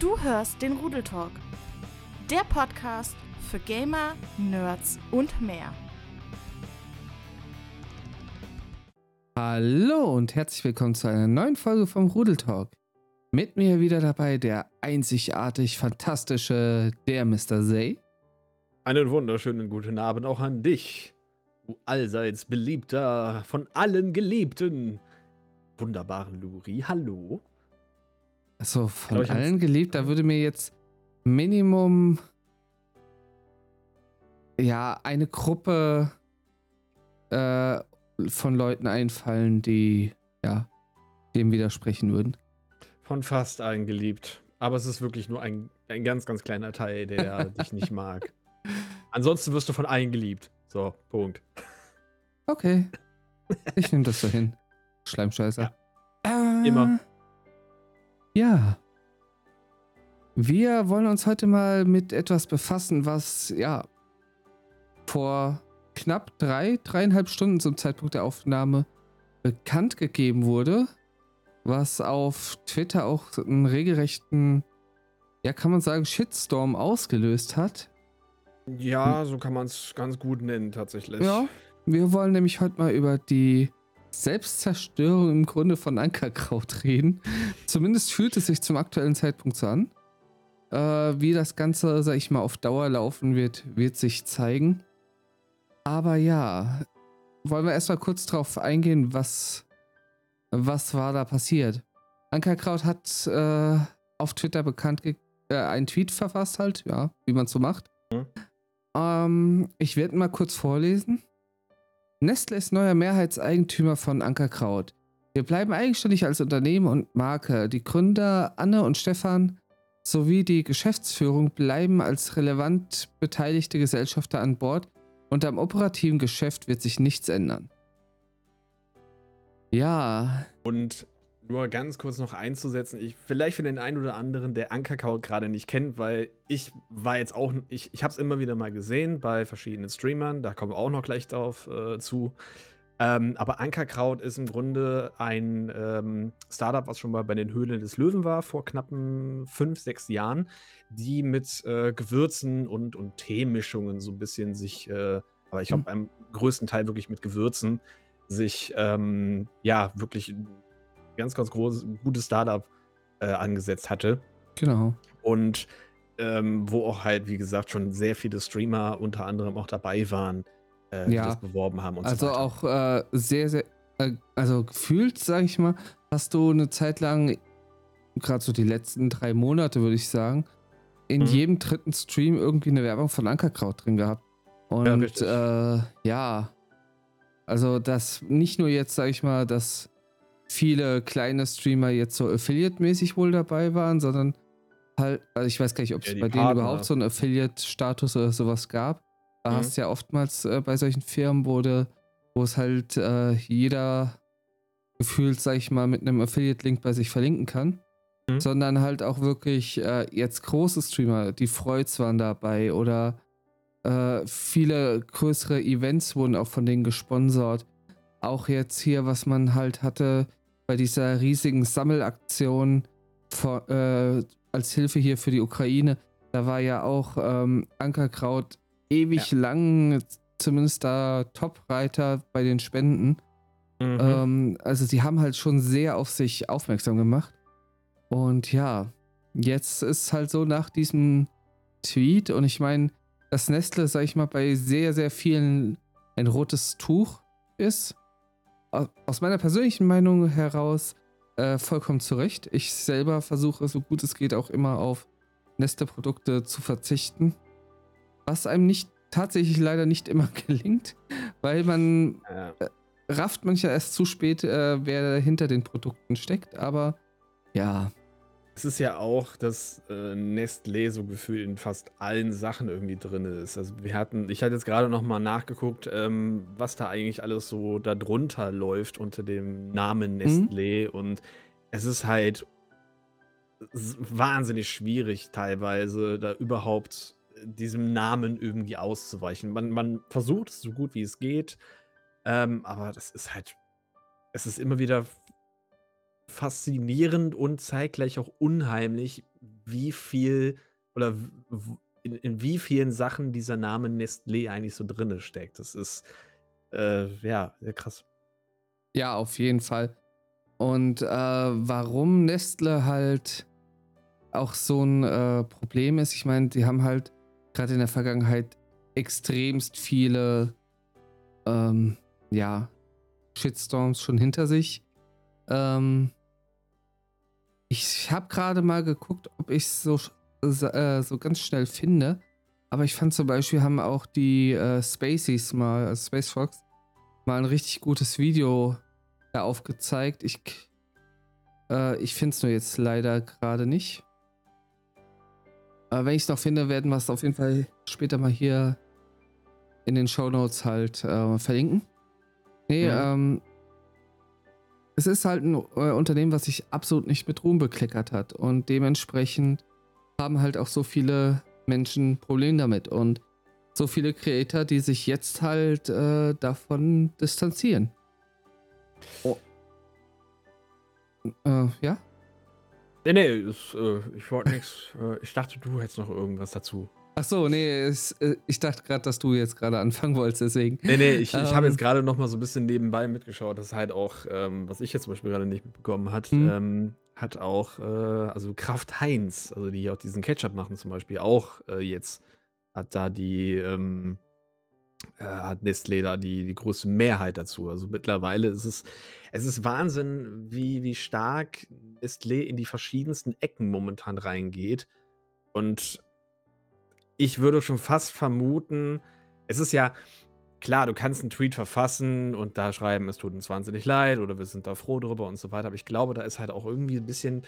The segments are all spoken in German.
Du hörst den Rudeltalk, der Podcast für Gamer, Nerds und mehr. Hallo und herzlich willkommen zu einer neuen Folge vom Rudeltalk. Mit mir wieder dabei der einzigartig fantastische der Mr. Zay. Einen wunderschönen guten Abend auch an dich, du allseits beliebter, von allen geliebten, wunderbaren Luri. Hallo. Also von Glaub, allen geliebt, da würde mir jetzt Minimum ja eine Gruppe äh, von Leuten einfallen, die ja dem widersprechen würden. Von fast allen geliebt. Aber es ist wirklich nur ein, ein ganz, ganz kleiner Teil, der dich nicht mag. Ansonsten wirst du von allen geliebt. So, Punkt. Okay. Ich nehme das so hin. Schleimscheißer. Ja. Äh, Immer. Ja. Wir wollen uns heute mal mit etwas befassen, was ja vor knapp drei, dreieinhalb Stunden zum Zeitpunkt der Aufnahme bekannt gegeben wurde, was auf Twitter auch einen regelrechten, ja kann man sagen, Shitstorm ausgelöst hat. Ja, so kann man es ganz gut nennen tatsächlich. Ja, wir wollen nämlich heute mal über die Selbstzerstörung im Grunde von Ankerkraut reden. Zumindest fühlt es sich zum aktuellen Zeitpunkt so an. Äh, wie das Ganze, sag ich mal, auf Dauer laufen wird, wird sich zeigen. Aber ja, wollen wir erstmal kurz drauf eingehen, was, was war da passiert. Ankerkraut hat äh, auf Twitter bekannt äh, einen Tweet verfasst halt, ja, wie man es so macht. Mhm. Ähm, ich werde mal kurz vorlesen. Nestle ist neuer Mehrheitseigentümer von Ankerkraut. Wir bleiben eigenständig als Unternehmen und Marke. Die Gründer Anne und Stefan sowie die Geschäftsführung bleiben als relevant beteiligte Gesellschafter an Bord und am operativen Geschäft wird sich nichts ändern. Ja. Und nur ganz kurz noch einzusetzen, ich, vielleicht für den einen oder anderen, der Ankerkraut gerade nicht kennt, weil ich war jetzt auch, ich, ich habe es immer wieder mal gesehen bei verschiedenen Streamern, da kommen wir auch noch gleich drauf äh, zu. Ähm, aber Ankerkraut ist im Grunde ein ähm, Startup, was schon mal bei den Höhlen des Löwen war, vor knappen fünf, sechs Jahren, die mit äh, Gewürzen und, und Teemischungen so ein bisschen sich, äh, aber ich glaube, mhm. beim größten Teil wirklich mit Gewürzen, sich ähm, ja wirklich ganz, ganz großes, gutes Startup äh, angesetzt hatte. Genau. Und ähm, wo auch halt, wie gesagt, schon sehr viele Streamer unter anderem auch dabei waren, äh, ja. die das beworben haben und also so auch äh, sehr, sehr, äh, also gefühlt, sag ich mal, hast du eine Zeit lang, gerade so die letzten drei Monate, würde ich sagen, in mhm. jedem dritten Stream irgendwie eine Werbung von Ankerkraut drin gehabt. Und ja, äh, ja, also das nicht nur jetzt, sag ich mal, dass viele kleine Streamer jetzt so Affiliate-mäßig wohl dabei waren, sondern halt, also ich weiß gar nicht, ob es ja, bei Partner. denen überhaupt so einen Affiliate-Status oder sowas gab. Da mhm. hast du ja oftmals äh, bei solchen Firmen, wo, de, wo es halt äh, jeder gefühlt, sag ich mal, mit einem Affiliate-Link bei sich verlinken kann. Mhm. Sondern halt auch wirklich äh, jetzt große Streamer, die Freuds waren dabei oder äh, viele größere Events wurden auch von denen gesponsert. Auch jetzt hier, was man halt hatte, bei dieser riesigen Sammelaktion vor, äh, als Hilfe hier für die Ukraine, da war ja auch ähm, Ankerkraut ewig ja. lang, zumindest da Top-Reiter bei den Spenden. Mhm. Ähm, also sie haben halt schon sehr auf sich aufmerksam gemacht. Und ja, jetzt ist halt so nach diesem Tweet und ich meine, dass Nestle, sag ich mal, bei sehr, sehr vielen ein rotes Tuch ist aus meiner persönlichen Meinung heraus äh, vollkommen zurecht. Ich selber versuche, so gut es geht, auch immer auf Neste-Produkte zu verzichten. Was einem nicht tatsächlich leider nicht immer gelingt, weil man ja. äh, rafft manchmal erst zu spät, äh, wer hinter den Produkten steckt. Aber ja, es ist ja auch, dass äh, Nestlé so gefühlt in fast allen Sachen irgendwie drin ist. Also wir hatten, ich hatte jetzt gerade noch mal nachgeguckt, ähm, was da eigentlich alles so darunter läuft unter dem Namen mhm. Nestlé mhm. und es ist halt wahnsinnig schwierig teilweise da überhaupt diesem Namen irgendwie auszuweichen. Man, man versucht es so gut wie es geht, ähm, aber das ist halt, es ist immer wieder faszinierend und zeitgleich auch unheimlich, wie viel oder in, in wie vielen Sachen dieser Name Nestlé eigentlich so drinne steckt. Das ist äh, ja krass. Ja, auf jeden Fall. Und äh, warum Nestle halt auch so ein äh, Problem ist, ich meine, die haben halt gerade in der Vergangenheit extremst viele ähm, ja, Shitstorms schon hinter sich. Ähm, ich habe gerade mal geguckt, ob ich es so, äh, so ganz schnell finde. Aber ich fand zum Beispiel, haben auch die äh, Spaceys mal, also Space Fox, mal ein richtig gutes Video da aufgezeigt. Ich, äh, ich finde es nur jetzt leider gerade nicht. Aber wenn ich es noch finde, werden wir es auf jeden Fall später mal hier in den Show Notes halt äh, verlinken. Nee, mhm. ähm, es ist halt ein äh, Unternehmen, was sich absolut nicht mit Ruhm bekleckert hat. Und dementsprechend haben halt auch so viele Menschen Probleme damit. Und so viele Creator, die sich jetzt halt äh, davon distanzieren. Oh. Äh, ja? Nee, nee, ist, äh, ich wollte nichts. Äh, ich dachte, du hättest noch irgendwas dazu. Ach so, nee, es, äh, ich dachte gerade, dass du jetzt gerade anfangen wolltest, deswegen. Nee, nee, ich, ähm, ich habe jetzt gerade noch mal so ein bisschen nebenbei mitgeschaut. Das ist halt auch, ähm, was ich jetzt zum Beispiel gerade nicht mitbekommen hat, mhm. ähm, hat auch, äh, also Kraft Heinz, also die auch diesen Ketchup machen zum Beispiel, auch äh, jetzt hat da die, ähm, äh, hat Nestlé da die, die große Mehrheit dazu. Also mittlerweile ist es, es ist Wahnsinn, wie, wie stark Nestlé in die verschiedensten Ecken momentan reingeht. Und ich würde schon fast vermuten, es ist ja klar, du kannst einen Tweet verfassen und da schreiben, es tut uns wahnsinnig leid oder wir sind da froh drüber und so weiter. Aber ich glaube, da ist halt auch irgendwie ein bisschen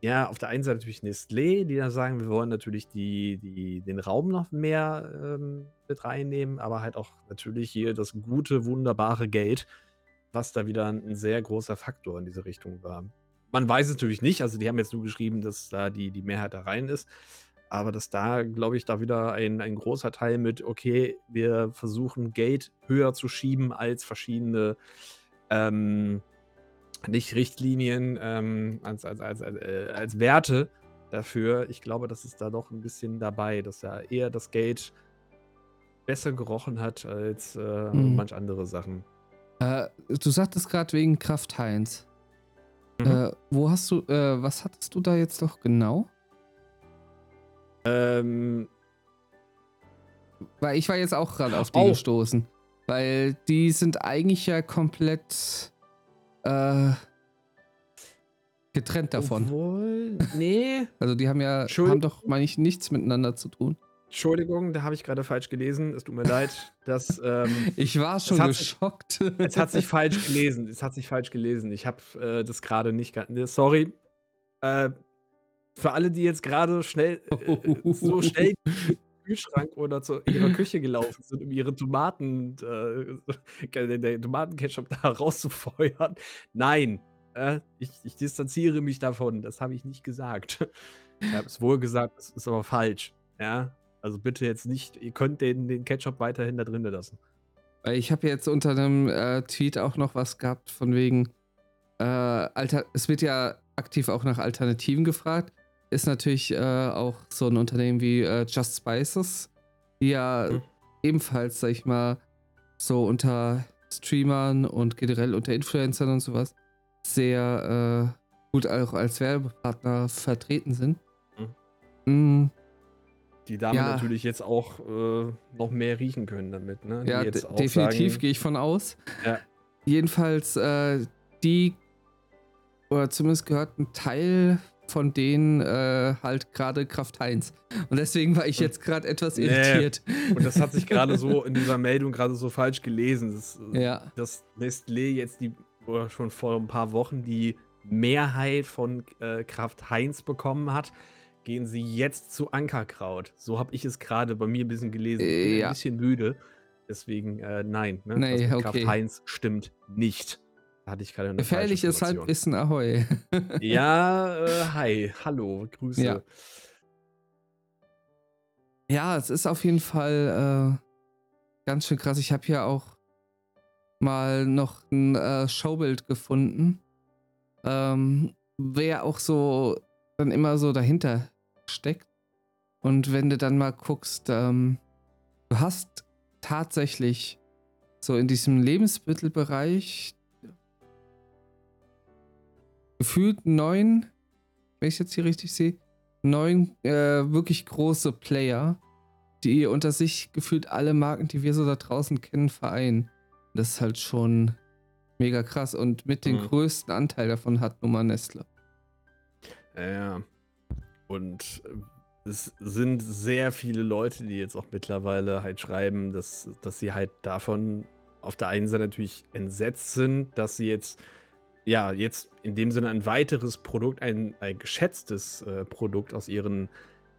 ja, auf der einen Seite natürlich Nestlé, die dann sagen, wir wollen natürlich die, die, den Raum noch mehr ähm, mit reinnehmen, aber halt auch natürlich hier das gute, wunderbare Geld, was da wieder ein, ein sehr großer Faktor in diese Richtung war. Man weiß es natürlich nicht, also die haben jetzt nur geschrieben, dass da die, die Mehrheit da rein ist, aber dass da, glaube ich, da wieder ein, ein großer Teil mit, okay, wir versuchen Gate höher zu schieben als verschiedene ähm, nicht Richtlinien ähm, als, als, als, als, äh, als Werte dafür. Ich glaube, das ist da doch ein bisschen dabei, dass er eher das Geld besser gerochen hat als äh, mhm. manch andere Sachen. Äh, du sagtest gerade wegen Kraft Heinz. Mhm. Äh, wo hast du, äh, was hattest du da jetzt doch genau? Ähm. Weil ich war jetzt auch gerade auf die oh. gestoßen. Weil die sind eigentlich ja komplett äh, getrennt davon. Obwohl, nee. Also die haben ja, haben doch, meine ich, nichts miteinander zu tun. Entschuldigung, da habe ich gerade falsch gelesen. Es tut mir leid. Dass, ähm, ich war schon geschockt. es hat sich falsch gelesen. Es hat sich falsch gelesen. Ich habe äh, das gerade nicht. Sorry. Äh, für alle, die jetzt gerade schnell äh, so schnell Kühlschrank oder zu ihrer Küche gelaufen sind, um ihre Tomaten, äh, den Tomatenketchup da rauszufeuern. Nein, äh, ich, ich, distanziere mich davon. Das habe ich nicht gesagt. Ich habe es wohl gesagt, es ist aber falsch. Ja, also bitte jetzt nicht, ihr könnt den, den Ketchup weiterhin da drinnen lassen. Ich habe jetzt unter einem äh, Tweet auch noch was gehabt von wegen, äh, Alter, es wird ja aktiv auch nach Alternativen gefragt ist natürlich äh, auch so ein Unternehmen wie äh, Just Spices, die ja mhm. ebenfalls, sag ich mal, so unter Streamern und generell unter Influencern und sowas sehr äh, gut auch als Werbepartner vertreten sind. Mhm. Mhm. Die damit ja. natürlich jetzt auch äh, noch mehr riechen können damit. Ne? ja, definitiv gehe ich von aus. Ja. Jedenfalls, äh, die, oder zumindest gehört ein Teil von denen äh, halt gerade Kraft Heinz. Und deswegen war ich jetzt gerade etwas irritiert. Nee. Und das hat sich gerade so in dieser Meldung gerade so falsch gelesen. Das, ja. Dass Nestlé jetzt die, oder schon vor ein paar Wochen die Mehrheit von äh, Kraft Heinz bekommen hat, gehen sie jetzt zu Ankerkraut. So habe ich es gerade bei mir ein bisschen gelesen. Ich bin ja. ein bisschen müde. Deswegen, äh, nein, ne? nee, also okay. Kraft Heinz stimmt nicht hatte ich gerade eine Gefährliches Halbwissen, ahoi. ja, äh, hi, hallo, Grüße. Ja. ja, es ist auf jeden Fall äh, ganz schön krass. Ich habe hier auch mal noch ein äh, Showbild gefunden, ähm, wer auch so dann immer so dahinter steckt. Und wenn du dann mal guckst, ähm, du hast tatsächlich so in diesem Lebensmittelbereich gefühlt neun, wenn ich jetzt hier richtig sehe, neun äh, wirklich große Player, die unter sich gefühlt alle Marken, die wir so da draußen kennen, vereinen. Das ist halt schon mega krass. Und mit dem mhm. größten Anteil davon hat Nummer Nestle. Ja. Und äh, es sind sehr viele Leute, die jetzt auch mittlerweile halt schreiben, dass, dass sie halt davon auf der einen Seite natürlich entsetzt sind, dass sie jetzt ja, jetzt in dem Sinne ein weiteres Produkt, ein, ein geschätztes äh, Produkt aus ihren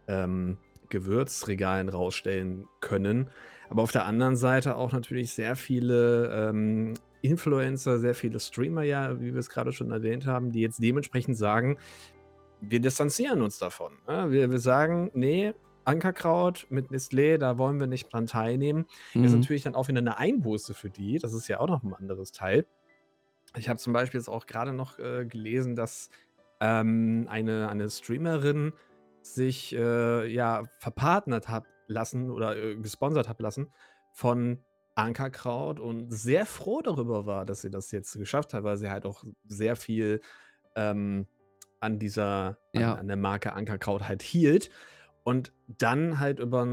ähm, Gewürzregalen rausstellen können. Aber auf der anderen Seite auch natürlich sehr viele ähm, Influencer, sehr viele Streamer, ja, wie wir es gerade schon erwähnt haben, die jetzt dementsprechend sagen, wir distanzieren uns davon. Ja? Wir, wir sagen, nee, Ankerkraut mit Nestlé, da wollen wir nicht dran teilnehmen. Mhm. Ist natürlich dann auch wieder eine Einbuße für die. Das ist ja auch noch ein anderes Teil. Ich habe zum Beispiel jetzt auch gerade noch äh, gelesen, dass ähm, eine, eine Streamerin sich äh, ja verpartnert hat lassen oder äh, gesponsert hat lassen von Ankerkraut und sehr froh darüber war, dass sie das jetzt geschafft hat, weil sie halt auch sehr viel ähm, an dieser, ja. an, an, der Marke Ankerkraut halt hielt. Und dann halt über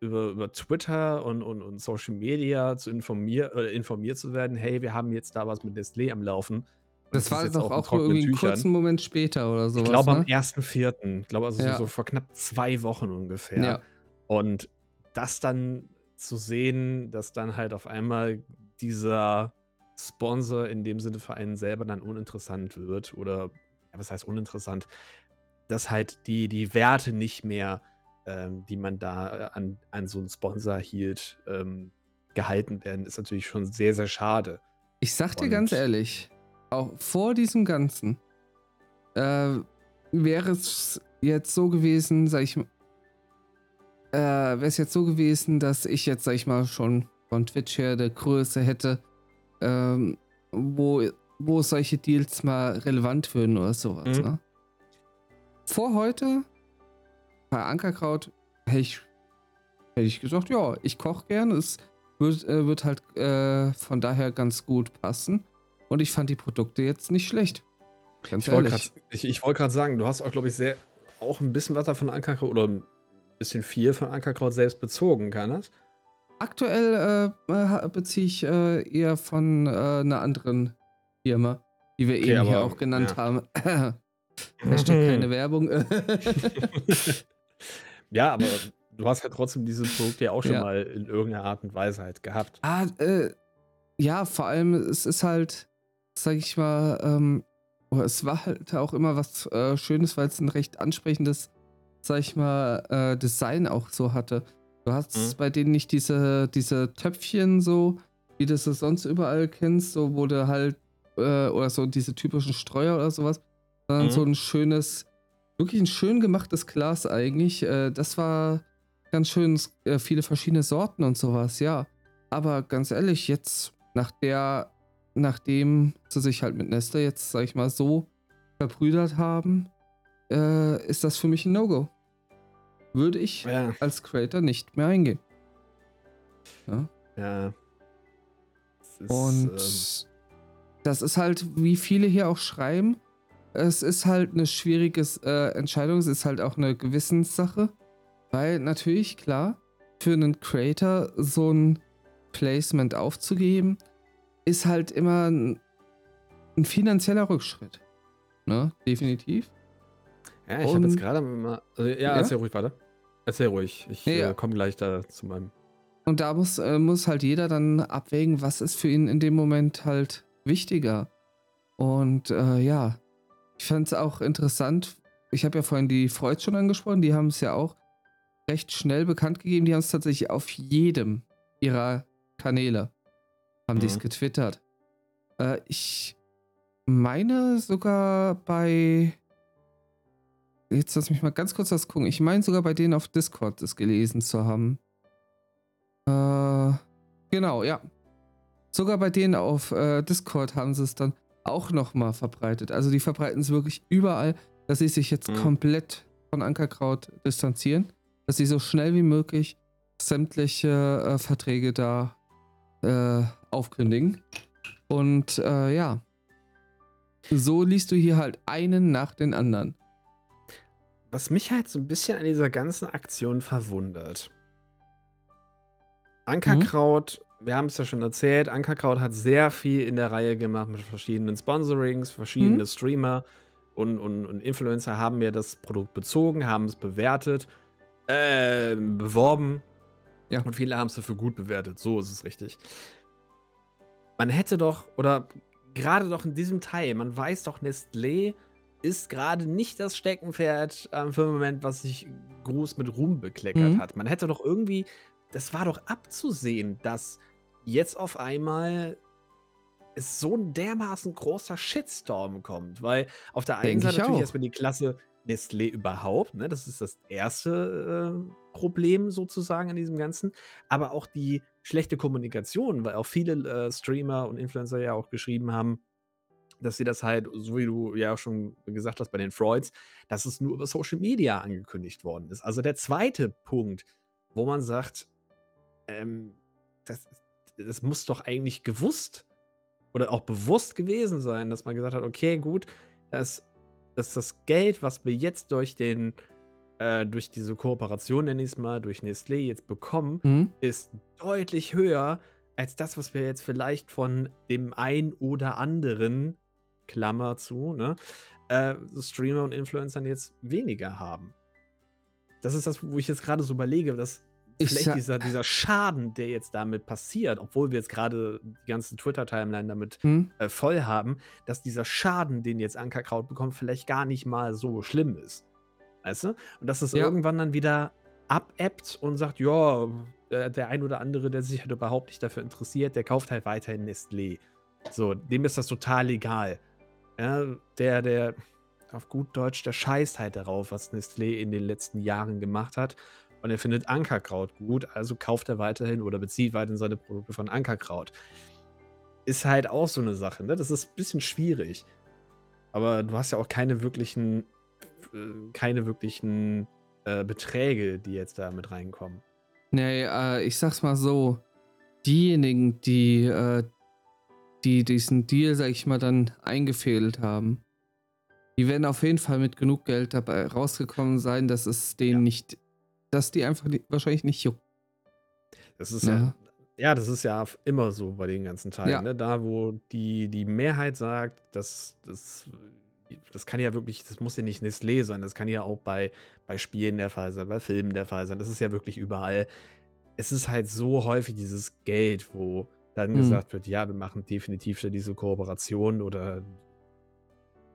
über, über Twitter und, und, und Social Media zu informieren oder informiert zu werden, hey, wir haben jetzt da was mit Nestlé am Laufen. Das, das war doch auch, auch irgendwie einen kurzen Moment später oder so. Ich glaube ne? am 1.4. Ich glaube also ja. so, so, vor knapp zwei Wochen ungefähr. Ja. Und das dann zu sehen, dass dann halt auf einmal dieser Sponsor in dem Sinne für einen selber dann uninteressant wird oder ja, was heißt uninteressant, dass halt die, die Werte nicht mehr ähm, die man da äh, an, an so einen Sponsor hielt, ähm, gehalten werden, ist natürlich schon sehr, sehr schade. Ich sag dir Und ganz ehrlich, auch vor diesem Ganzen äh, wäre es jetzt so gewesen, sag ich mal, äh, wäre es jetzt so gewesen, dass ich jetzt, sag ich mal, schon von Twitch her der Größe hätte, ähm, wo, wo solche Deals mal relevant würden oder sowas. Mhm. Ne? Vor heute bei Ankerkraut hätte ich, hätte ich gesagt, ja, ich koche gern. Es wird, äh, wird halt äh, von daher ganz gut passen. Und ich fand die Produkte jetzt nicht schlecht. Ganz ich wollte gerade ich, wollt sagen, du hast auch, glaube ich, sehr auch ein bisschen was davon Ankerkraut oder ein bisschen viel von Ankerkraut selbst bezogen, kann das? Aktuell äh beziehe ich äh, eher von äh, einer anderen Firma, die wir okay, eben hier auch genannt ja. haben. Hashtag keine Werbung. Ja, aber du hast ja trotzdem dieses Produkt ja auch schon ja. mal in irgendeiner Art und Weise halt gehabt. Ah, äh, ja, vor allem, es ist halt, sag ich mal, ähm, oh, es war halt auch immer was äh, Schönes, weil es ein recht ansprechendes, sag ich mal, äh, Design auch so hatte. Du hast mhm. bei denen nicht diese, diese Töpfchen so, wie du es sonst überall kennst, so du halt, äh, oder so diese typischen Streuer oder sowas, sondern mhm. so ein schönes, wirklich ein schön gemachtes Glas eigentlich. Äh, das war ganz schön, äh, viele verschiedene Sorten und sowas, ja. Aber ganz ehrlich, jetzt nach der, nachdem sie sich halt mit Nestle jetzt, sag ich mal, so verbrüdert haben, äh, ist das für mich ein No-Go. Würde ich ja. als Creator nicht mehr eingehen. Ja. ja. Ist, und ähm... das ist halt, wie viele hier auch schreiben, es ist halt eine schwierige äh, Entscheidung, es ist halt auch eine Gewissenssache, weil natürlich, klar, für einen Creator so ein Placement aufzugeben, ist halt immer ein, ein finanzieller Rückschritt. Ne? Definitiv. Ja, ich habe jetzt gerade mal. Also, ja, ja, erzähl ruhig weiter. Erzähl ruhig. Ich ja, äh, komme gleich da zu meinem. Und da muss, äh, muss halt jeder dann abwägen, was ist für ihn in dem Moment halt wichtiger. Und äh, ja, ich fand es auch interessant. Ich habe ja vorhin die Freud schon angesprochen. Die haben es ja auch recht schnell bekannt gegeben. Die haben es tatsächlich auf jedem ihrer Kanäle haben mhm. die es getwittert. Äh, ich meine sogar bei. Jetzt lass mich mal ganz kurz was gucken. Ich meine sogar bei denen auf Discord das gelesen zu haben. Äh, genau, ja. Sogar bei denen auf äh, Discord haben sie es dann auch nochmal verbreitet. Also die verbreiten es wirklich überall, dass sie sich jetzt mhm. komplett von Ankerkraut distanzieren, dass sie so schnell wie möglich sämtliche äh, Verträge da äh, aufkündigen. Und äh, ja, so liest du hier halt einen nach den anderen. Was mich halt so ein bisschen an dieser ganzen Aktion verwundert. Ankerkraut, mhm. Wir haben es ja schon erzählt, Ankerkraut hat sehr viel in der Reihe gemacht mit verschiedenen Sponsorings, verschiedene mhm. Streamer und, und, und Influencer haben mir das Produkt bezogen, haben es bewertet, äh, beworben. Ja. Und viele haben es dafür gut bewertet. So ist es richtig. Man hätte doch, oder gerade doch in diesem Teil, man weiß doch, Nestlé ist gerade nicht das Steckenpferd am Firmament, was sich groß mit Ruhm bekleckert mhm. hat. Man hätte doch irgendwie, das war doch abzusehen, dass jetzt auf einmal es so ein dermaßen großer Shitstorm kommt, weil auf der einen Denk Seite natürlich erstmal die Klasse Nestlé überhaupt, ne? Das ist das erste äh, Problem sozusagen an diesem Ganzen, aber auch die schlechte Kommunikation, weil auch viele äh, Streamer und Influencer ja auch geschrieben haben, dass sie das halt, so wie du ja auch schon gesagt hast bei den Freuds, dass es nur über Social Media angekündigt worden ist. Also der zweite Punkt, wo man sagt, ähm, das, das muss doch eigentlich gewusst oder auch bewusst gewesen sein, dass man gesagt hat, okay, gut, dass, dass das Geld, was wir jetzt durch den äh, durch diese Kooperation, nenne ich es mal, durch Nestlé jetzt bekommen, mhm. ist deutlich höher als das, was wir jetzt vielleicht von dem ein oder anderen, Klammer zu, ne, äh, Streamer und Influencern jetzt weniger haben. Das ist das, wo ich jetzt gerade so überlege, dass ich vielleicht dieser, dieser Schaden, der jetzt damit passiert, obwohl wir jetzt gerade die ganzen Twitter-Timeline damit hm? äh, voll haben, dass dieser Schaden, den jetzt Ankerkraut bekommt, vielleicht gar nicht mal so schlimm ist. Weißt du? Und dass es ja. irgendwann dann wieder abebbt und sagt, ja, der, der ein oder andere, der sich halt überhaupt nicht dafür interessiert, der kauft halt weiterhin Nestlé. So, dem ist das total egal. Ja, der, der, auf gut Deutsch, der scheißt halt darauf, was Nestlé in den letzten Jahren gemacht hat. Und er findet Ankerkraut gut, also kauft er weiterhin oder bezieht weiterhin seine Produkte von Ankerkraut. Ist halt auch so eine Sache, ne? Das ist ein bisschen schwierig. Aber du hast ja auch keine wirklichen äh, keine wirklichen äh, Beträge, die jetzt da mit reinkommen. Nee, äh, ich sag's mal so. Diejenigen, die, äh, die diesen Deal, sag ich mal, dann eingefädelt haben, die werden auf jeden Fall mit genug Geld dabei rausgekommen sein, dass es denen ja. nicht, dass die einfach nicht, wahrscheinlich nicht juckt. Das ist ja. ja. ja, das ist ja immer so bei den ganzen Teilen. Ja. Ne? Da, wo die, die Mehrheit sagt, dass das das kann ja wirklich, das muss ja nicht Nestlé sein, das kann ja auch bei, bei Spielen der Fall sein, bei Filmen der Fall sein. Das ist ja wirklich überall. Es ist halt so häufig dieses Geld, wo dann mhm. gesagt wird, ja, wir machen definitiv diese Kooperation oder.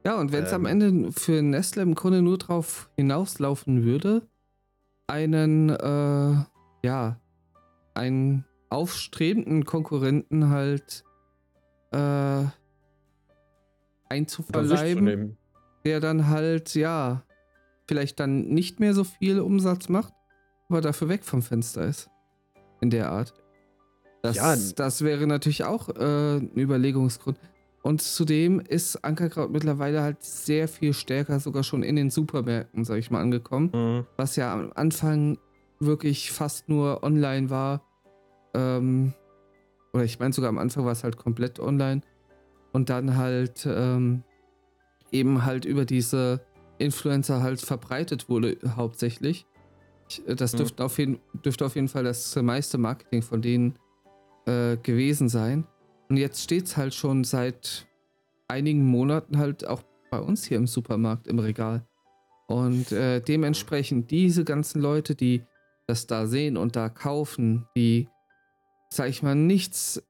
Ja, und wenn es ähm, am Ende für Nestle im Grunde nur darauf hinauslaufen würde, einen, äh, ja, einen aufstrebenden Konkurrenten halt äh, einzuverleiben, der dann halt, ja, vielleicht dann nicht mehr so viel Umsatz macht, aber dafür weg vom Fenster ist. In der Art. Das, ja. das wäre natürlich auch äh, ein Überlegungsgrund. Und zudem ist Ankerkraut mittlerweile halt sehr viel stärker sogar schon in den Supermärkten, sag ich mal, angekommen. Mhm. Was ja am Anfang wirklich fast nur online war. Ähm, oder ich meine sogar am Anfang war es halt komplett online und dann halt ähm, eben halt über diese Influencer halt verbreitet wurde hauptsächlich. Äh, das dürfte, mhm. auf jeden, dürfte auf jeden Fall das meiste Marketing von denen äh, gewesen sein. Und jetzt steht es halt schon seit einigen Monaten halt auch bei uns hier im Supermarkt im Regal. Und äh, dementsprechend diese ganzen Leute, die das da sehen und da kaufen, die, sag ich mal, nichts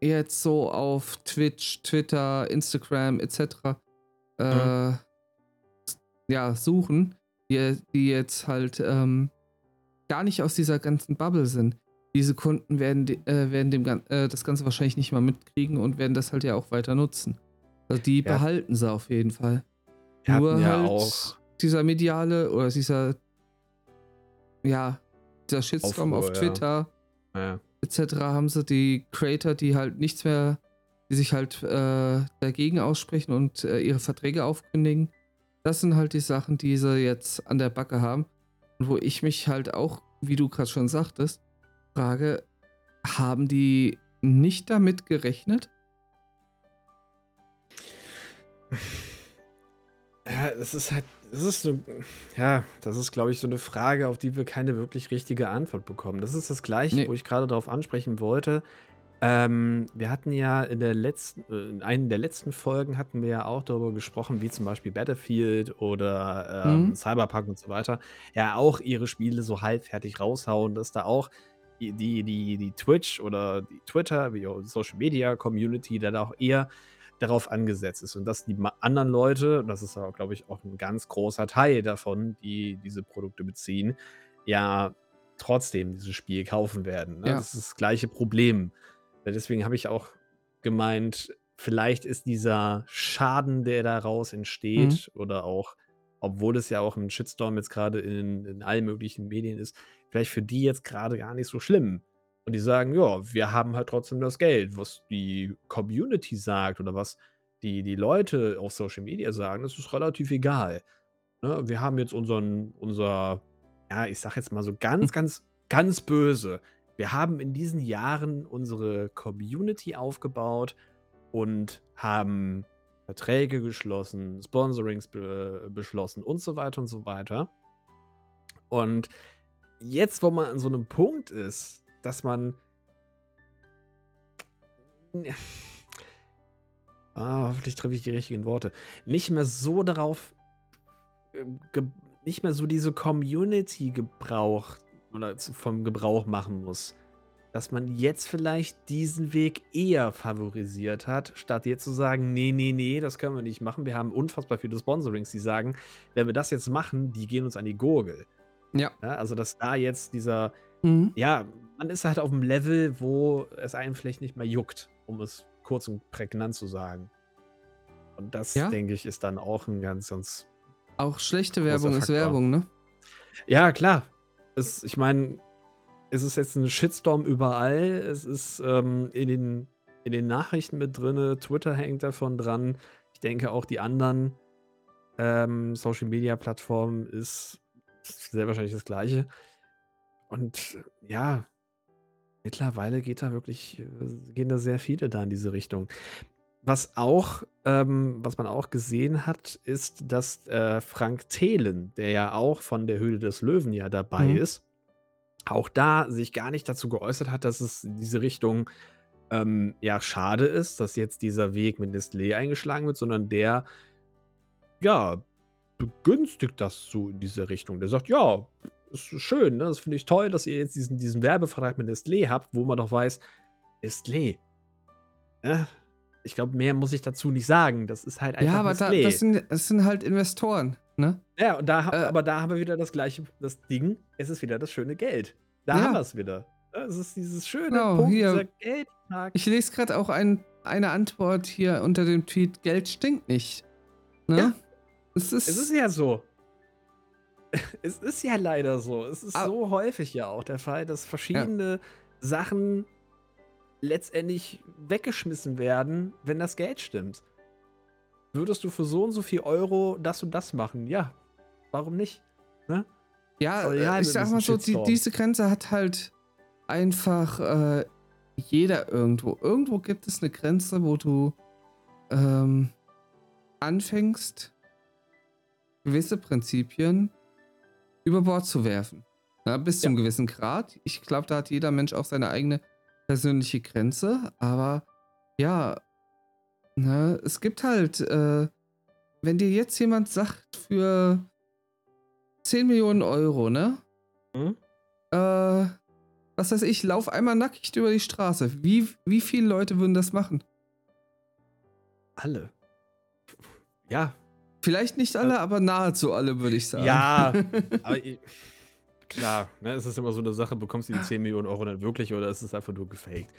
jetzt so auf Twitch, Twitter, Instagram etc. Äh, mhm. ja, suchen, die, die jetzt halt ähm, gar nicht aus dieser ganzen Bubble sind. Diese Kunden werden, äh, werden dem, äh, das Ganze wahrscheinlich nicht mal mitkriegen und werden das halt ja auch weiter nutzen. Also die ja. behalten sie auf jeden Fall. Wir Nur ja halt auch dieser mediale oder dieser ja, dieser Shitstorm Aufruhr, auf Twitter. Ja. Ja etc. haben sie die Creator, die halt nichts mehr, die sich halt äh, dagegen aussprechen und äh, ihre Verträge aufkündigen, Das sind halt die Sachen, die sie jetzt an der Backe haben. Und wo ich mich halt auch, wie du gerade schon sagtest, frage, haben die nicht damit gerechnet? Ja, es ist halt, es ist so, ja, das ist, glaube ich, so eine Frage, auf die wir keine wirklich richtige Antwort bekommen. Das ist das Gleiche, Nee. wo ich gerade darauf ansprechen wollte. Ähm, wir hatten ja in der letzten, äh, in einer der letzten Folgen hatten wir ja auch darüber gesprochen, wie zum Beispiel Battlefield oder ähm, Mhm. Cyberpunk und so weiter, ja auch ihre Spiele so halbfertig raushauen, dass da auch die, die, die, die Twitch oder die Twitter, wie auch Social Media Community, da auch eher darauf angesetzt ist und dass die anderen Leute, und das ist ja, glaube ich, auch ein ganz großer Teil davon, die diese Produkte beziehen, ja trotzdem dieses Spiel kaufen werden. Ne? Ja. Das ist das gleiche Problem. Deswegen habe ich auch gemeint, vielleicht ist dieser Schaden, der daraus entsteht, oder auch, obwohl es ja auch ein Shitstorm jetzt gerade in, in allen möglichen Medien ist, vielleicht für die jetzt gerade gar nicht so schlimm. Und die sagen, ja, wir haben halt trotzdem das Geld. Was die Community sagt oder was die, die Leute auf Social Media sagen, das ist relativ egal. Ne? Wir haben jetzt unseren, unser, ja, ich sag jetzt mal so ganz, ganz, ganz böse. Wir haben in diesen Jahren unsere Community aufgebaut und haben Verträge geschlossen, Sponsorings be beschlossen und so weiter und so weiter. Und jetzt, wo man an so einem Punkt ist, dass man. Ah, hoffentlich treffe ich die richtigen Worte. Nicht mehr so darauf. äh, ge- Nicht mehr so diese Community gebraucht oder vom Gebrauch machen muss. Dass man jetzt vielleicht diesen Weg eher favorisiert hat, statt jetzt zu sagen, nee, nee, nee, das können wir nicht machen. Wir haben unfassbar viele Sponsorings, die sagen, wenn wir das jetzt machen, die gehen uns an die Gurgel. Ja. Ja, also, dass da jetzt dieser, Mhm. ja, man ist halt auf dem Level, wo es einem vielleicht nicht mehr juckt, um es kurz und prägnant zu sagen. Und das, Ja. denke ich, ist dann auch ein ganz, ganz. Auch schlechte Werbung ist Faktor. Werbung, ne? Ja, klar. Es, ich meine, es ist jetzt ein Shitstorm überall. Es ist ähm, in, den, in den Nachrichten mit drin. Twitter hängt davon dran. Ich denke auch die anderen ähm, Social Media Plattformen ist sehr wahrscheinlich das Gleiche. Und ja, mittlerweile geht da wirklich, äh, gehen da sehr viele da in diese Richtung. Was auch, ähm, was man auch gesehen hat, ist, dass äh, Frank Thelen, der ja auch von der Höhle des Löwen ja dabei Mhm. ist, auch da sich gar nicht dazu geäußert hat, dass es in diese Richtung ähm, ja schade ist, dass jetzt dieser Weg mit Nestlé eingeschlagen wird, sondern der ja begünstigt das so in diese Richtung. Der sagt, ja, ist schön, ne? das finde ich toll, dass ihr jetzt diesen, diesen Werbevertrag mit Nestlé habt, wo man doch weiß, Nestlé. Ja, ich glaube, mehr muss ich dazu nicht sagen. Das ist halt einfach Ja, aber da, das, sind, das sind halt Investoren, ne? Ja, und da, Äh, aber da haben wir wieder das gleiche, das Ding, es ist wieder das schöne Geld. Da Ja. haben wir es wieder. Ja, Es ist dieses schöne Genau, Punkt, hier. Geldtag. Ich lese gerade auch ein, eine Antwort hier unter dem Tweet: Geld stinkt nicht. Ne? Ja. Es ist, Es ist ja so. Es ist ja leider so. Es ist Ah. so häufig ja auch der Fall, dass verschiedene Sachen letztendlich weggeschmissen werden, wenn das Geld stimmt. Würdest du für so und so viel Euro das und das machen? Ja. Warum nicht? Ne? ja, aber äh, ja, ich sag mal so, die, diese Grenze hat halt einfach äh, jeder irgendwo. Irgendwo gibt es eine Grenze, wo du ähm, anfängst, gewisse Prinzipien über Bord zu werfen. Na, bis zum gewissen Grad. Ich glaube, da hat jeder Mensch auch seine eigene persönliche Grenze, aber ja, ne, es gibt halt, äh, wenn dir jetzt jemand sagt, für 10 Millionen Euro, ne? Hm? Äh, was weiß ich, lauf einmal nackig über die Straße. Wie, wie viele Leute würden das machen? Alle. Ja. Vielleicht nicht alle, aber nahezu alle, würde ich sagen. Ja. aber klar, ne, es ist immer so eine Sache, bekommst du die 10 Millionen Euro dann wirklich oder ist es einfach nur gefaked?